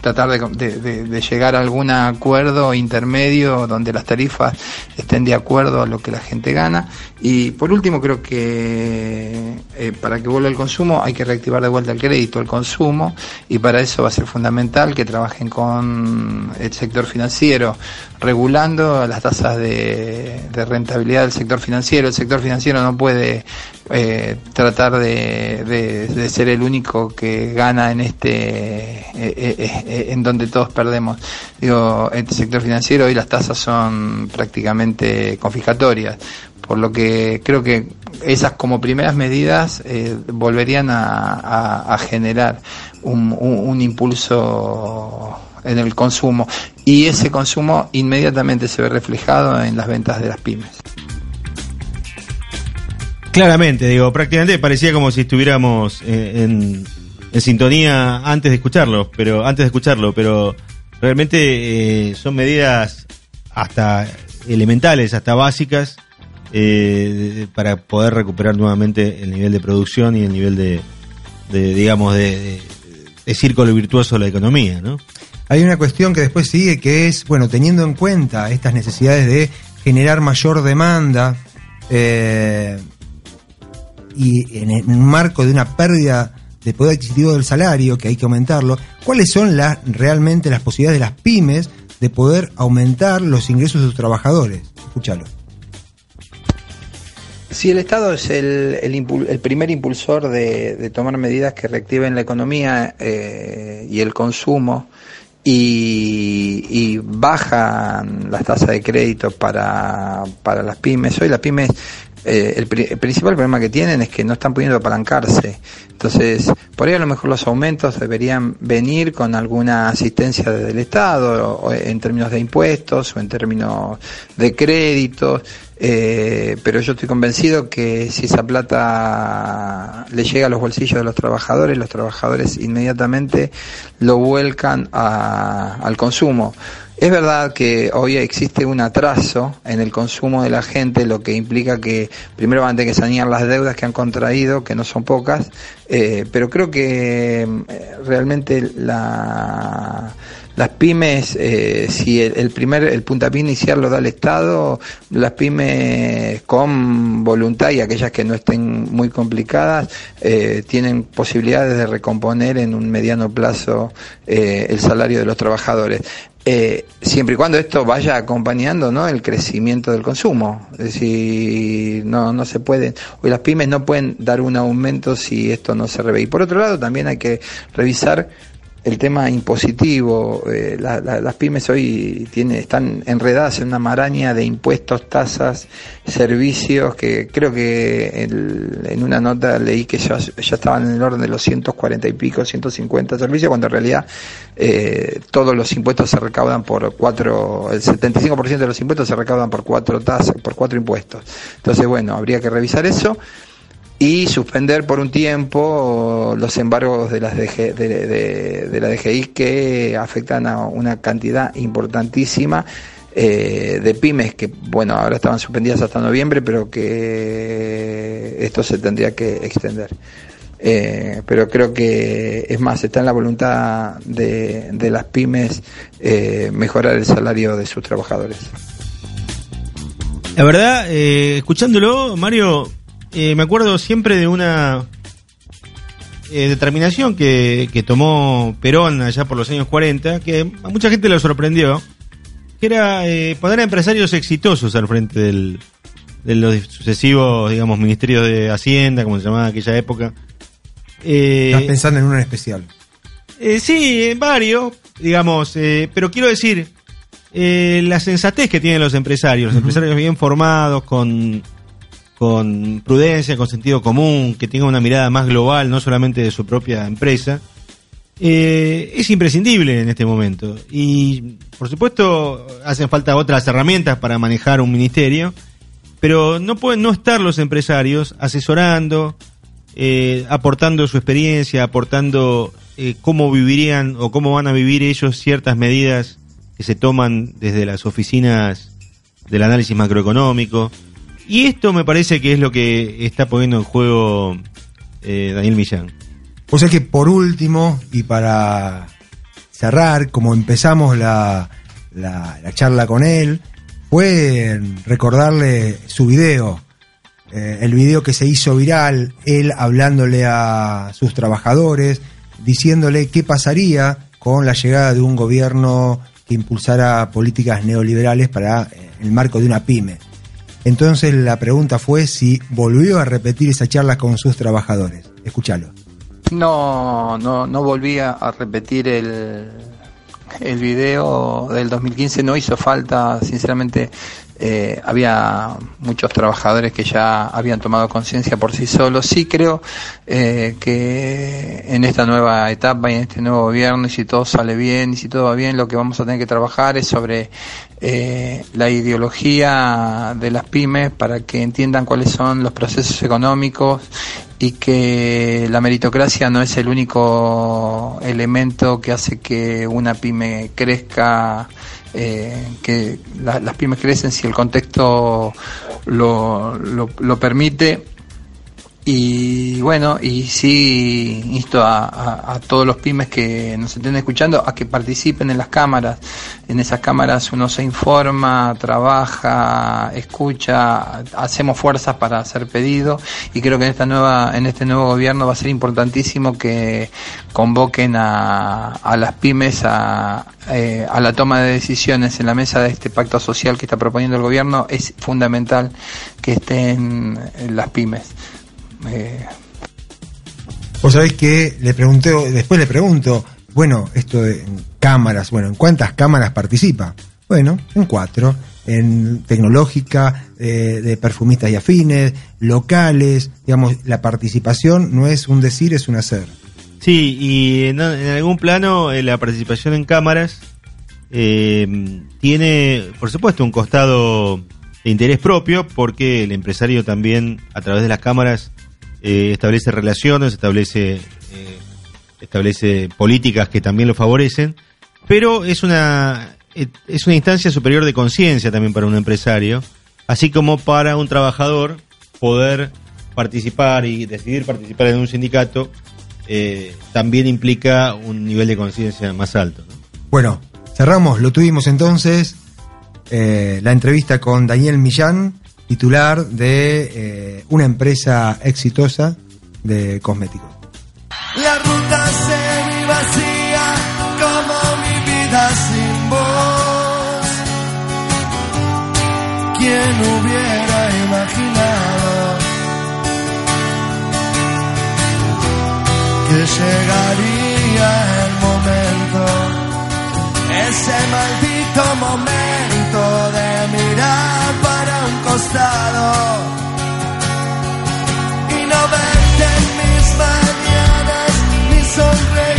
tratar de, llegar a algún acuerdo intermedio donde las tarifas estén de acuerdo a lo que la gente gana. Y por último, creo que eh, para que vuelva el consumo hay que reactivar de vuelta el crédito, el consumo, y para eso va a ser fundamental que trabajen con el sector financiero, regulando las tasas de, rentabilidad del sector financiero. El sector financiero no puede eh, tratar de, ser el único que gana en este eh, eh, en donde todos perdemos digo el sector financiero y las tasas son prácticamente confiscatorias por lo que creo que esas como primeras medidas volverían a, generar un impulso en el consumo y ese consumo inmediatamente se ve reflejado en las ventas de las pymes. Claramente, digo, prácticamente parecía como si estuviéramos eh, en, sintonía antes de escucharlo, pero antes de escucharlo, pero realmente eh, son medidas hasta elementales, hasta básicas eh, para poder recuperar nuevamente el nivel de producción y el nivel de, digamos, de, círculo virtuoso de la economía, ¿no? Hay una cuestión que después sigue que es, bueno, teniendo en cuenta estas necesidades de generar mayor demanda, eh, y en, un marco de una pérdida de poder adquisitivo del salario, que hay que aumentarlo, ¿cuáles son las, realmente las posibilidades de las pymes de poder aumentar los ingresos de sus trabajadores? Escúchalo. Si el Estado es el, el, primer impulsor de, tomar medidas que reactiven la economía eh, y el consumo y, bajan las tasas de crédito para, para las pymes. Hoy las pymes eh, el, principal problema que tienen es que no están pudiendo apalancarse. Entonces, por ahí a lo mejor los aumentos deberían venir con alguna asistencia desde el Estado, en términos de impuestos o en términos de créditos. Eh, pero yo estoy convencido que si esa plata le llega a los bolsillos de los trabajadores, los trabajadores inmediatamente lo vuelcan al consumo. Es verdad que hoy existe un atraso en el consumo de la gente, lo que implica que primero van a tener que sanear las deudas que han contraído, que no son pocas, eh, pero creo que eh, realmente la, las pymes, eh, si el, primer, el puntapié inicial lo da el Estado, las pymes con voluntad y aquellas que no estén muy complicadas, tienen posibilidades de recomponer en un mediano plazo el salario de los trabajadores. Eh, siempre y cuando esto vaya acompañando ¿no? el crecimiento del consumo. Es decir, no, no se puede, hoy las pymes no pueden dar un aumento si esto no se revé. Y por otro lado, también hay que revisar el tema impositivo. Eh, las pymes hoy tiene, están enredadas en una maraña de impuestos, tasas, servicios, que creo que en una nota leí que ya, ya estaban en el orden de los 140 y pico, 150 servicios, cuando en realidad eh, todos los impuestos se recaudan por cuatro, el 75% de los impuestos se recaudan por cuatro tasas, por cuatro impuestos. Entonces, bueno, habría que revisar eso y suspender por un tiempo los embargos de, las DG, de, la DGI que afectan a una cantidad importantísima eh, de pymes que, bueno, ahora estaban suspendidas hasta noviembre, pero que esto se tendría que extender. Eh, pero creo que es más, está en la voluntad de, de las pymes eh, mejorar el salario de sus trabajadores. La verdad, escuchándolo, Mario, eh, me acuerdo siempre de una eh, determinación que, tomó Perón allá por los años 40, que a mucha gente lo sorprendió, que era eh, poner a empresarios exitosos al frente del, de los sucesivos, digamos, ministerios de Hacienda, como se llamaba en aquella época. Estás pensando en uno en especial. sí, en varios, digamos, pero quiero decir, la sensatez que tienen los empresarios, los empresarios bien formados, con con prudencia, con sentido común, que tenga una mirada más global, no solamente de su propia empresa, eh, es imprescindible en este momento. Y por supuesto hacen falta otras herramientas para manejar un ministerio, pero no pueden no estar los empresarios asesorando, eh, aportando su experiencia, aportando eh, cómo vivirían o cómo van a vivir ellos ciertas medidas que se toman desde las oficinas del análisis macroeconómico. Y esto me parece que es lo que está poniendo en juego eh, Daniel Millán. O sea que por último, y para cerrar, como empezamos la, la, la charla con él, fue recordarle su video, eh, el video que se hizo viral, él hablándole a sus trabajadores, diciéndole qué pasaría con la llegada de un gobierno que impulsara políticas neoliberales para eh, el marco de una pyme. Entonces la pregunta fue si volvió a repetir esa charla con sus trabajadores. Escúchalo. No, no, no volví a repetir el, el video del 2015, no hizo falta, sinceramente. Eh, había muchos trabajadores que ya habían tomado conciencia por sí solos. Sí creo eh, que en esta nueva etapa y en este nuevo gobierno, y si todo sale bien y si todo va bien, lo que vamos a tener que trabajar es sobre eh, la ideología de las pymes para que entiendan cuáles son los procesos económicos y que la meritocracia no es el único elemento que hace que una pyme crezca, eh, que las pymes crecen si el contexto lo, lo, lo permite y bueno, y sí insto a, a, todos los pymes que nos estén escuchando a que participen en las cámaras. En esas cámaras uno se informa, trabaja, escucha, hacemos fuerzas para hacer pedido y creo que en esta nueva, en este nuevo gobierno va a ser importantísimo que convoquen a, a las pymes a, eh, a la toma de decisiones en la mesa de este pacto social que está proponiendo el gobierno. Es fundamental que estén las pymes. Eh... Vos sabés que le pregunté, después le pregunto, bueno, esto de cámaras, bueno, ¿en cuántas cámaras participa? Bueno, en cuatro, en tecnológica, eh, de perfumistas y afines, locales, digamos, la participación no es un decir, es un hacer. Sí, y en, algún plano eh, la participación en cámaras eh, tiene, por supuesto, un costado de interés propio, porque el empresario también, a través de las cámaras, eh, establece relaciones, establece, eh, establece políticas que también lo favorecen, pero es una, es una instancia superior de conciencia también para un empresario, así como para un trabajador poder participar y decidir participar en un sindicato eh, también implica un nivel de conciencia más alto. ¿no? Bueno, cerramos, lo tuvimos entonces, eh, la entrevista con Daniel Millán, titular de eh, una empresa exitosa de cosméticos. La ruta se vacía como mi vida sin vos. ¿Quién hubiera imaginado que llegaría el momento, ese maldito momento de mirar costado y no verte en mis mañanas ni sonreír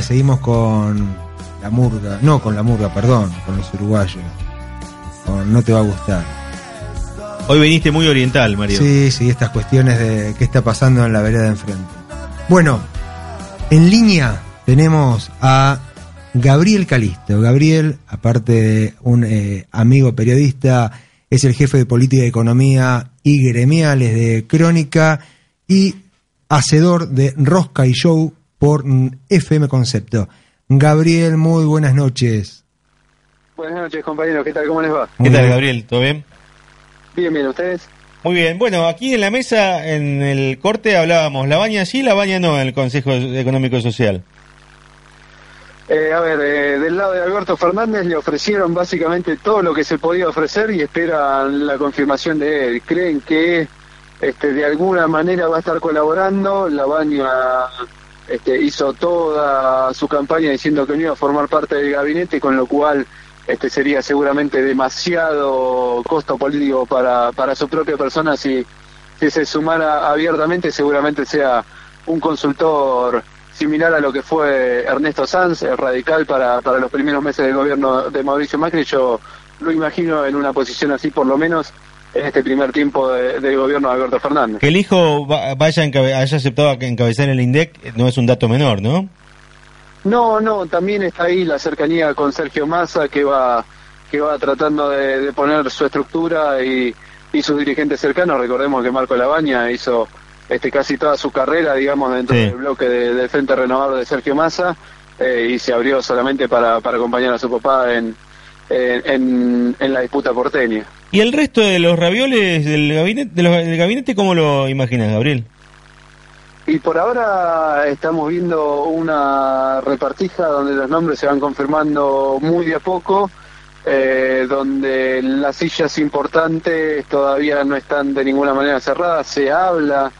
Seguimos con la murga, no con la murga, perdón, con los uruguayos. Con No te va a gustar. Hoy viniste muy oriental, Mario. Sí, sí, estas cuestiones de qué está pasando en la vereda de enfrente. Bueno, en línea tenemos a Gabriel Calisto. Gabriel, aparte de un eh, amigo periodista, es el jefe de política y economía y gremiales de Crónica y hacedor de Rosca y Show por FM Concepto. Gabriel, muy buenas noches. Buenas noches, compañeros. ¿Qué tal? ¿Cómo les va? ¿Qué tal, Gabriel? ¿Todo bien? Bien, bien. ¿Ustedes? Muy bien. Bueno, aquí en la mesa, en el corte, hablábamos la baña sí, la baña no en el Consejo Económico y Social. Eh, a ver, eh, del lado de Alberto Fernández le ofrecieron básicamente todo lo que se podía ofrecer y esperan la confirmación de él. Creen que este, de alguna manera va a estar colaborando. La baña este, hizo toda su campaña diciendo que no iba a formar parte del gabinete, con lo cual este, sería seguramente demasiado costo político para, para su propia persona si, si se sumara abiertamente, seguramente sea un consultor similar a lo que fue Ernesto Sanz, el radical para, para los primeros meses del gobierno de Mauricio Macri, yo lo imagino en una posición así por lo menos en este primer tiempo del gobierno de Alberto Fernández. Que el hijo vaya haya aceptado encabezar el INDEC no es un dato menor, ¿no? No, no, también está ahí la cercanía con Sergio Massa que va que va tratando de, poner su estructura y, y sus dirigentes cercanos. Recordemos que Marco Labaña hizo este, casi toda su carrera, digamos, dentro del bloque del Frente Renovador de Sergio Massa eh, y se abrió solamente para, para acompañar a su papá en, en, en, la disputa porteña. ¿Y el resto de los ravioles del gabinete, del gabinete cómo lo imaginas, Gabriel? Y por ahora estamos viendo una repartija donde los nombres se van confirmando muy de a poco, eh, donde las sillas importantes todavía no están de ninguna manera cerradas, se habla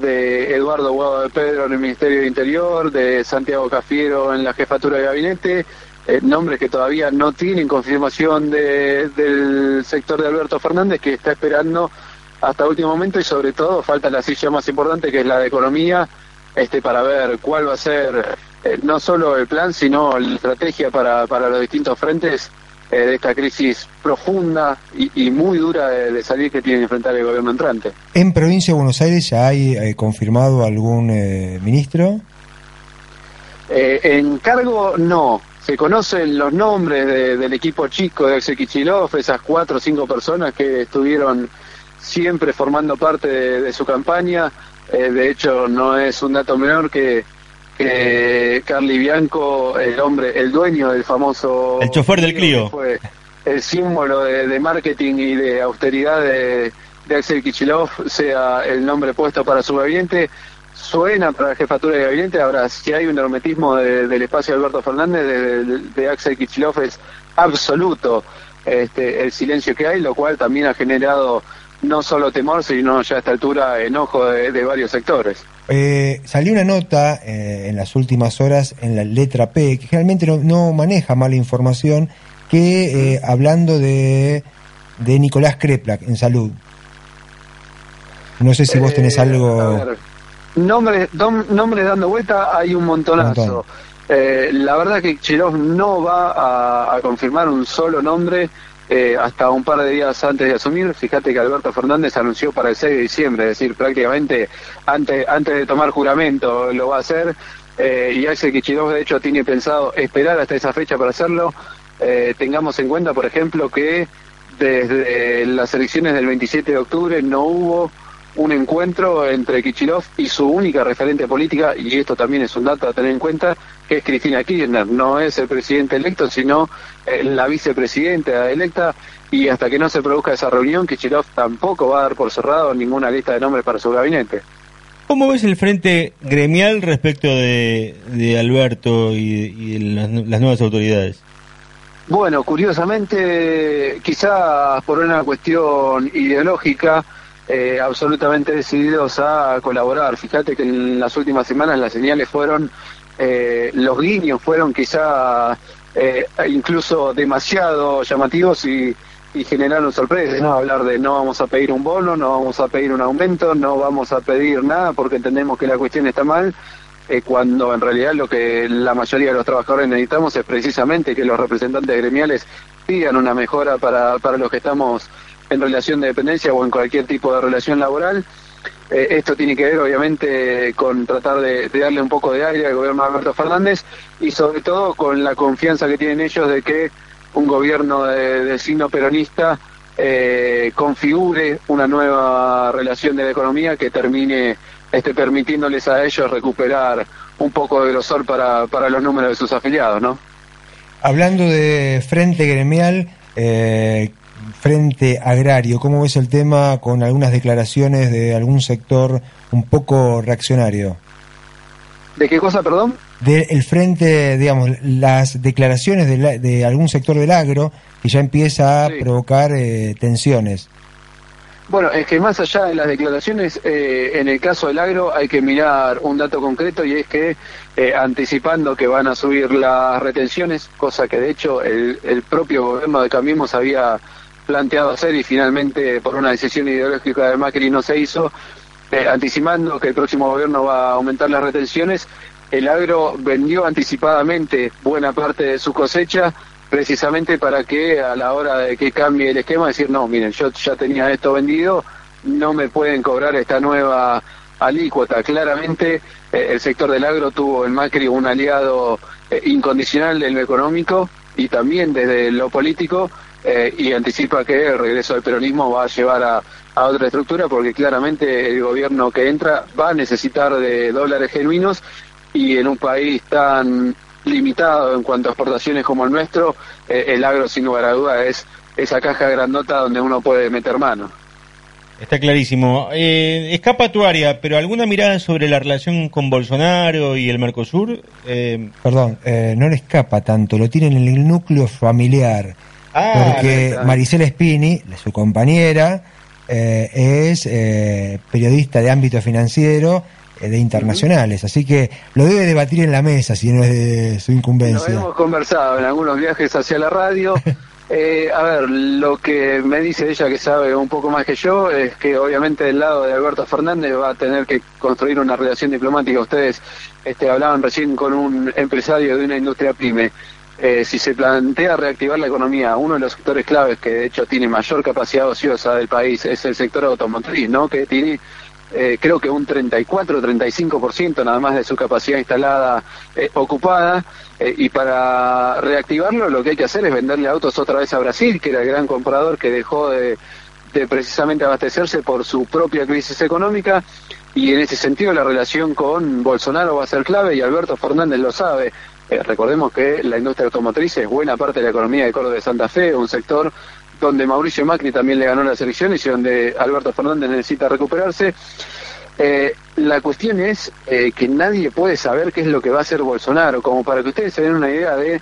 de Eduardo Guado de Pedro en el Ministerio de Interior, de Santiago Cafiero en la jefatura de gabinete, eh, nombres que todavía no tienen confirmación de, del sector de Alberto Fernández, que está esperando hasta último momento y sobre todo falta la silla más importante que es la de economía, este para ver cuál va a ser eh, no solo el plan, sino la estrategia para, para los distintos frentes eh, de esta crisis profunda y, muy dura de, salir que tiene que enfrentar el gobierno entrante. ¿En provincia de Buenos Aires ya hay eh, confirmado algún eh, ministro? en cargo no. Se conocen los nombres del equipo chico de Axel Kichilov, esas cuatro o cinco personas que estuvieron siempre formando parte de su campaña. de hecho, no es un dato menor que que Carly Bianco, el hombre, el dueño del famoso... El chofer del Clio. Fue el símbolo de, marketing y de austeridad de, Axel Kichilov, sea el nombre puesto para su gabinete. Suena para la jefatura de gabinete. Ahora, si hay un hermetismo del espacio de Alberto Fernández, de, Axel Kichilov, es absoluto este, el silencio que hay, lo cual también ha generado no solo temor, sino ya a esta altura enojo de varios sectores. Eh, salió una nota eh, en las últimas horas en la letra P, que generalmente no, maneja mala información, que eh, hablando de, de Nicolás Kreplak en salud. No sé si vos tenés algo... Nombres nombre dando vuelta hay un montonazo. la verdad que Cherov no va a confirmar un solo nombre eh, hasta un par de días antes de asumir. Fíjate que Alberto Fernández anunció para el 6 de diciembre, es decir, prácticamente antes, antes de tomar juramento lo va a hacer. Eh, y Axel Kichilov, de hecho, tiene pensado esperar hasta esa fecha para hacerlo. Eh, tengamos en cuenta, por ejemplo, que desde las elecciones del 27 de octubre no hubo un encuentro entre Kichilov y su única referente política, y esto también es un dato a tener en cuenta, que es Cristina Kirchner. No es el presidente electo, sino eh, la vicepresidenta electa, y hasta que no se produzca esa reunión, Kichilov tampoco va a dar por cerrado ninguna lista de nombres para su gabinete. ¿Cómo ves el frente gremial respecto de, Alberto y, las, las nuevas autoridades? Bueno, curiosamente, quizás por una cuestión ideológica, eh, absolutamente decididos a colaborar. Fíjate que en las últimas semanas las señales fueron, eh, los guiños fueron quizá eh, incluso demasiado llamativos y, generaron sorpresas, ¿no? Hablar de no vamos a pedir un bono, no vamos a pedir un aumento, no vamos a pedir nada porque entendemos que la cuestión está mal. eh, cuando en realidad lo que la mayoría de los trabajadores necesitamos es precisamente que los representantes gremiales pidan una mejora para, para los que estamos en relación de dependencia o en cualquier tipo de relación laboral. Eh, esto tiene que ver obviamente con tratar de, darle un poco de aire al gobierno de Alberto Fernández y sobre todo con la confianza que tienen ellos de que un gobierno de, signo peronista eh, configure una nueva relación de la economía que termine este, permitiéndoles a ellos recuperar un poco de grosor para, para los números de sus afiliados, ¿no? Hablando de frente gremial, eh, frente agrario, ¿cómo ves el tema con algunas declaraciones de algún sector un poco reaccionario? ¿De qué cosa, perdón? Del frente, digamos, las declaraciones de, algún sector del agro que ya empieza a provocar eh, tensiones. Bueno, es que más allá de las declaraciones, eh, en el caso del agro hay que mirar un dato concreto y es que eh, anticipando que van a subir las retenciones, cosa que de hecho el, el propio gobierno de Cambiemos había planteado hacer y finalmente por una decisión ideológica de Macri no se hizo, eh, anticipando que el próximo gobierno va a aumentar las retenciones, el agro vendió anticipadamente buena parte de su cosecha precisamente para que a la hora de que cambie el esquema decir, no, miren, yo ya tenía esto vendido, no me pueden cobrar esta nueva alícuota. Claramente eh, el sector del agro tuvo en Macri un aliado eh, incondicional en lo económico y también desde lo político eh, y anticipa que el regreso del peronismo va a llevar a, otra estructura porque claramente el gobierno que entra va a necesitar de dólares genuinos y en un país tan limitado en cuanto a exportaciones como el nuestro, eh, el agro sin lugar a duda es esa caja grandota donde uno puede meter mano. Está clarísimo. Eh, escapa tu área, pero ¿alguna mirada sobre la relación con Bolsonaro y el Mercosur? Perdón, no le escapa tanto, lo tienen en el núcleo familiar. Ah, porque Maricela Spini, su compañera, eh, es eh, periodista de ámbito financiero eh, de internacionales, así que lo debe debatir en la mesa si no es de su incumbencia. Lo hemos conversado en algunos viajes hacia la radio. a ver, lo que me dice ella que sabe un poco más que yo es que obviamente del lado de Alberto Fernández va a tener que construir una relación diplomática. Ustedes este, hablaban recién con un empresario de una industria pyme. Eh, si se plantea reactivar la economía, uno de los sectores claves que de hecho tiene mayor capacidad ociosa del país es el sector automotriz, ¿no? Que tiene eh, creo que un 34 35% nada más de su capacidad instalada eh, ocupada y para reactivarlo lo que hay que hacer es venderle autos otra vez a Brasil, que era el gran comprador que dejó de, de precisamente abastecerse por su propia crisis económica y en ese sentido la relación con Bolsonaro va a ser clave y Alberto Fernández lo sabe. Eh, recordemos que la industria automotriz es buena parte de la economía de Córdoba de Santa Fe, un sector donde Mauricio Macri también le ganó las elecciones y donde Alberto Fernández necesita recuperarse. Eh, la cuestión es eh, que nadie puede saber qué es lo que va a hacer Bolsonaro, como para que ustedes se den una idea de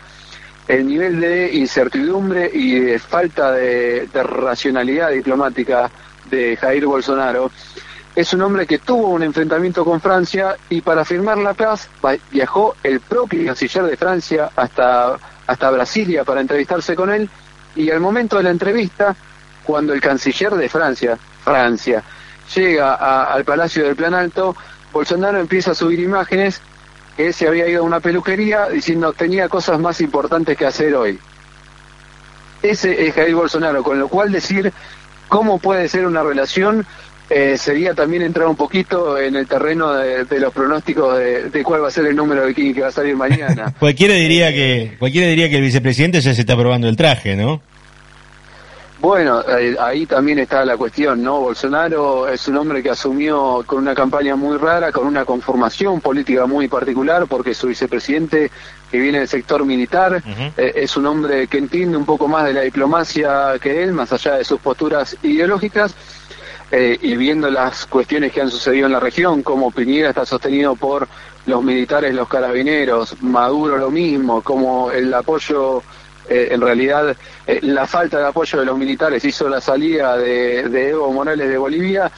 el nivel de incertidumbre y de falta de racionalidad diplomática de Jair Bolsonaro es un hombre que tuvo un enfrentamiento con Francia y para firmar la paz viajó el propio canciller de Francia hasta, hasta Brasilia para entrevistarse con él y al momento de la entrevista, cuando el canciller de Francia, Francia, llega al Palacio del Plan Alto, Bolsonaro empieza a subir imágenes que se había ido a una peluquería diciendo tenía cosas más importantes que hacer hoy. Ese es Jair Bolsonaro, con lo cual decir cómo puede ser una relación eh, sería también entrar un poquito en el terreno de, los pronósticos de, cuál va a ser el número de King que va a salir mañana. cualquiera diría que cualquiera diría que el vicepresidente ya se está probando el traje, ¿no? Bueno, eh, ahí también está la cuestión, ¿no? Bolsonaro es un hombre que asumió con una campaña muy rara, con una conformación política muy particular, porque su vicepresidente, que viene del sector militar, eh, es un hombre que entiende un poco más de la diplomacia que él, más allá de sus posturas ideológicas eh, y viendo las cuestiones que han sucedido en la región, como Piñera está sostenido por los militares, los carabineros, Maduro lo mismo, como el apoyo, eh, en realidad eh, la falta de apoyo de los militares hizo la salida de, Evo Morales de Bolivia,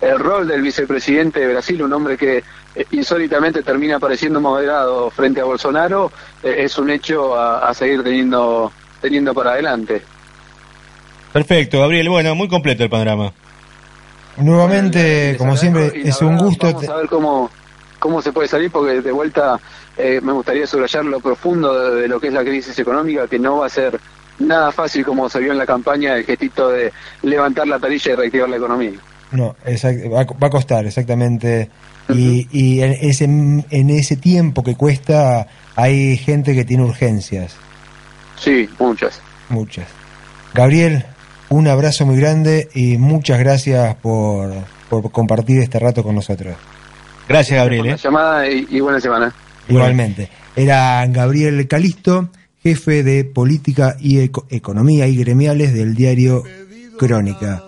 el rol del vicepresidente de Brasil, un hombre que insólitamente termina apareciendo moderado frente a Bolsonaro, es un hecho a, a seguir teniendo, teniendo para adelante. Perfecto, Gabriel. Bueno, muy completo el panorama. Nuevamente, como siempre, es un gusto. Vamos a ver cómo, cómo se puede salir, porque de vuelta eh, me gustaría subrayar lo profundo de, lo que es la crisis económica, que no va a ser nada fácil como se vio en la campaña el gestito de levantar la tarilla y reactivar la economía. No, va, a costar, exactamente. Y, y en, ese, en ese tiempo que cuesta hay gente que tiene urgencias. Sí, muchas. Muchas. Gabriel, un abrazo muy grande y muchas gracias por, por compartir este rato con nosotros. Gracias, Gabriel. ¿eh? llamada y, buena semana. Igualmente. Era Gabriel Calisto, jefe de política y economía y gremiales del diario Crónica.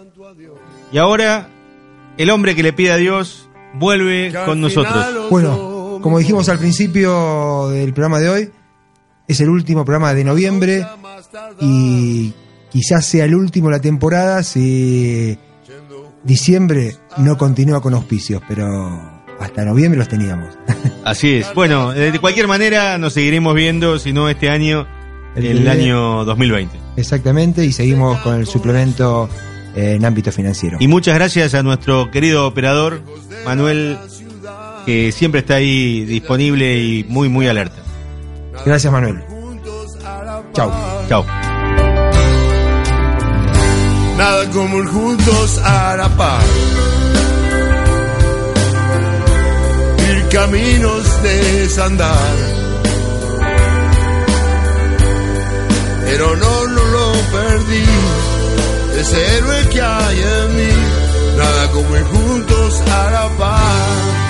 Y ahora, el hombre que le pide a Dios vuelve con nosotros. Bueno, como dijimos al principio del programa de hoy, es el último programa de noviembre y quizás sea el último de la temporada si diciembre no continúa con auspicios, pero hasta noviembre los teníamos. Así es. Bueno, de cualquier manera nos seguiremos viendo, si no este año, el, el año 2020. Exactamente, y seguimos con el suplemento en ámbito financiero. Y muchas gracias a nuestro querido operador, Manuel, que siempre está ahí disponible y muy, muy alerta. Gracias, Manuel. Chao. Chao. Nada como juntos a la paz. caminos de desandar. Pero no, no lo perdí, ese héroe que hay en mí, nada como ir juntos a la paz.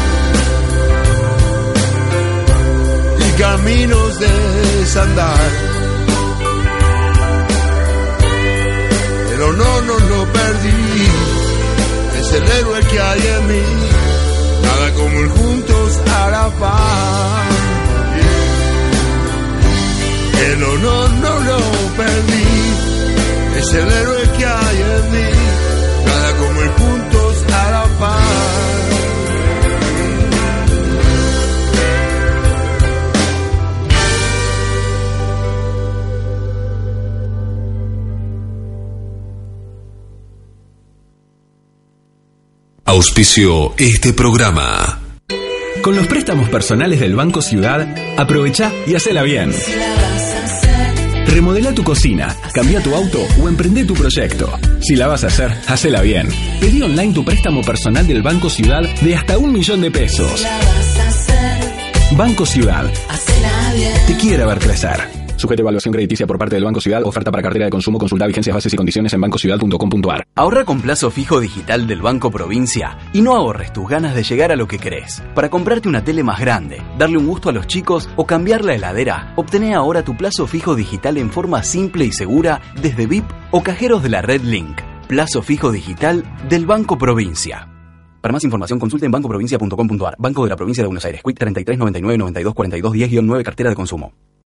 caminos de desandar. Pero no, no lo perdí, es el héroe que hay en mí, nada como el juntos a la paz. El honor no lo perdí, es el héroe que hay en mí, nada como el juntos a la paz. Auspicio este programa. Con los préstamos personales del Banco Ciudad, aprovecha y hacela bien. Remodela tu cocina, cambia tu auto o emprende tu proyecto. Si la vas a hacer, hacela bien. Pedí online tu préstamo personal del Banco Ciudad de hasta un millón de pesos. Banco Ciudad. Te quiere ver crecer. Sujeto a evaluación crediticia por parte del Banco Ciudad. Oferta para cartera de consumo. Consulta vigencias, bases y condiciones en bancociudad.com.ar. Ahorra con plazo fijo digital del Banco Provincia y no ahorres tus ganas de llegar a lo que querés. Para comprarte una tele más grande, darle un gusto a los chicos o cambiar la heladera, obtené ahora tu plazo fijo digital en forma simple y segura desde VIP o cajeros de la Red Link. Plazo fijo digital del Banco Provincia. Para más información consulte en bancoprovincia.com.ar. Banco de la Provincia de Buenos Aires. Quit 33 99 92 42 10-9 Cartera de Consumo.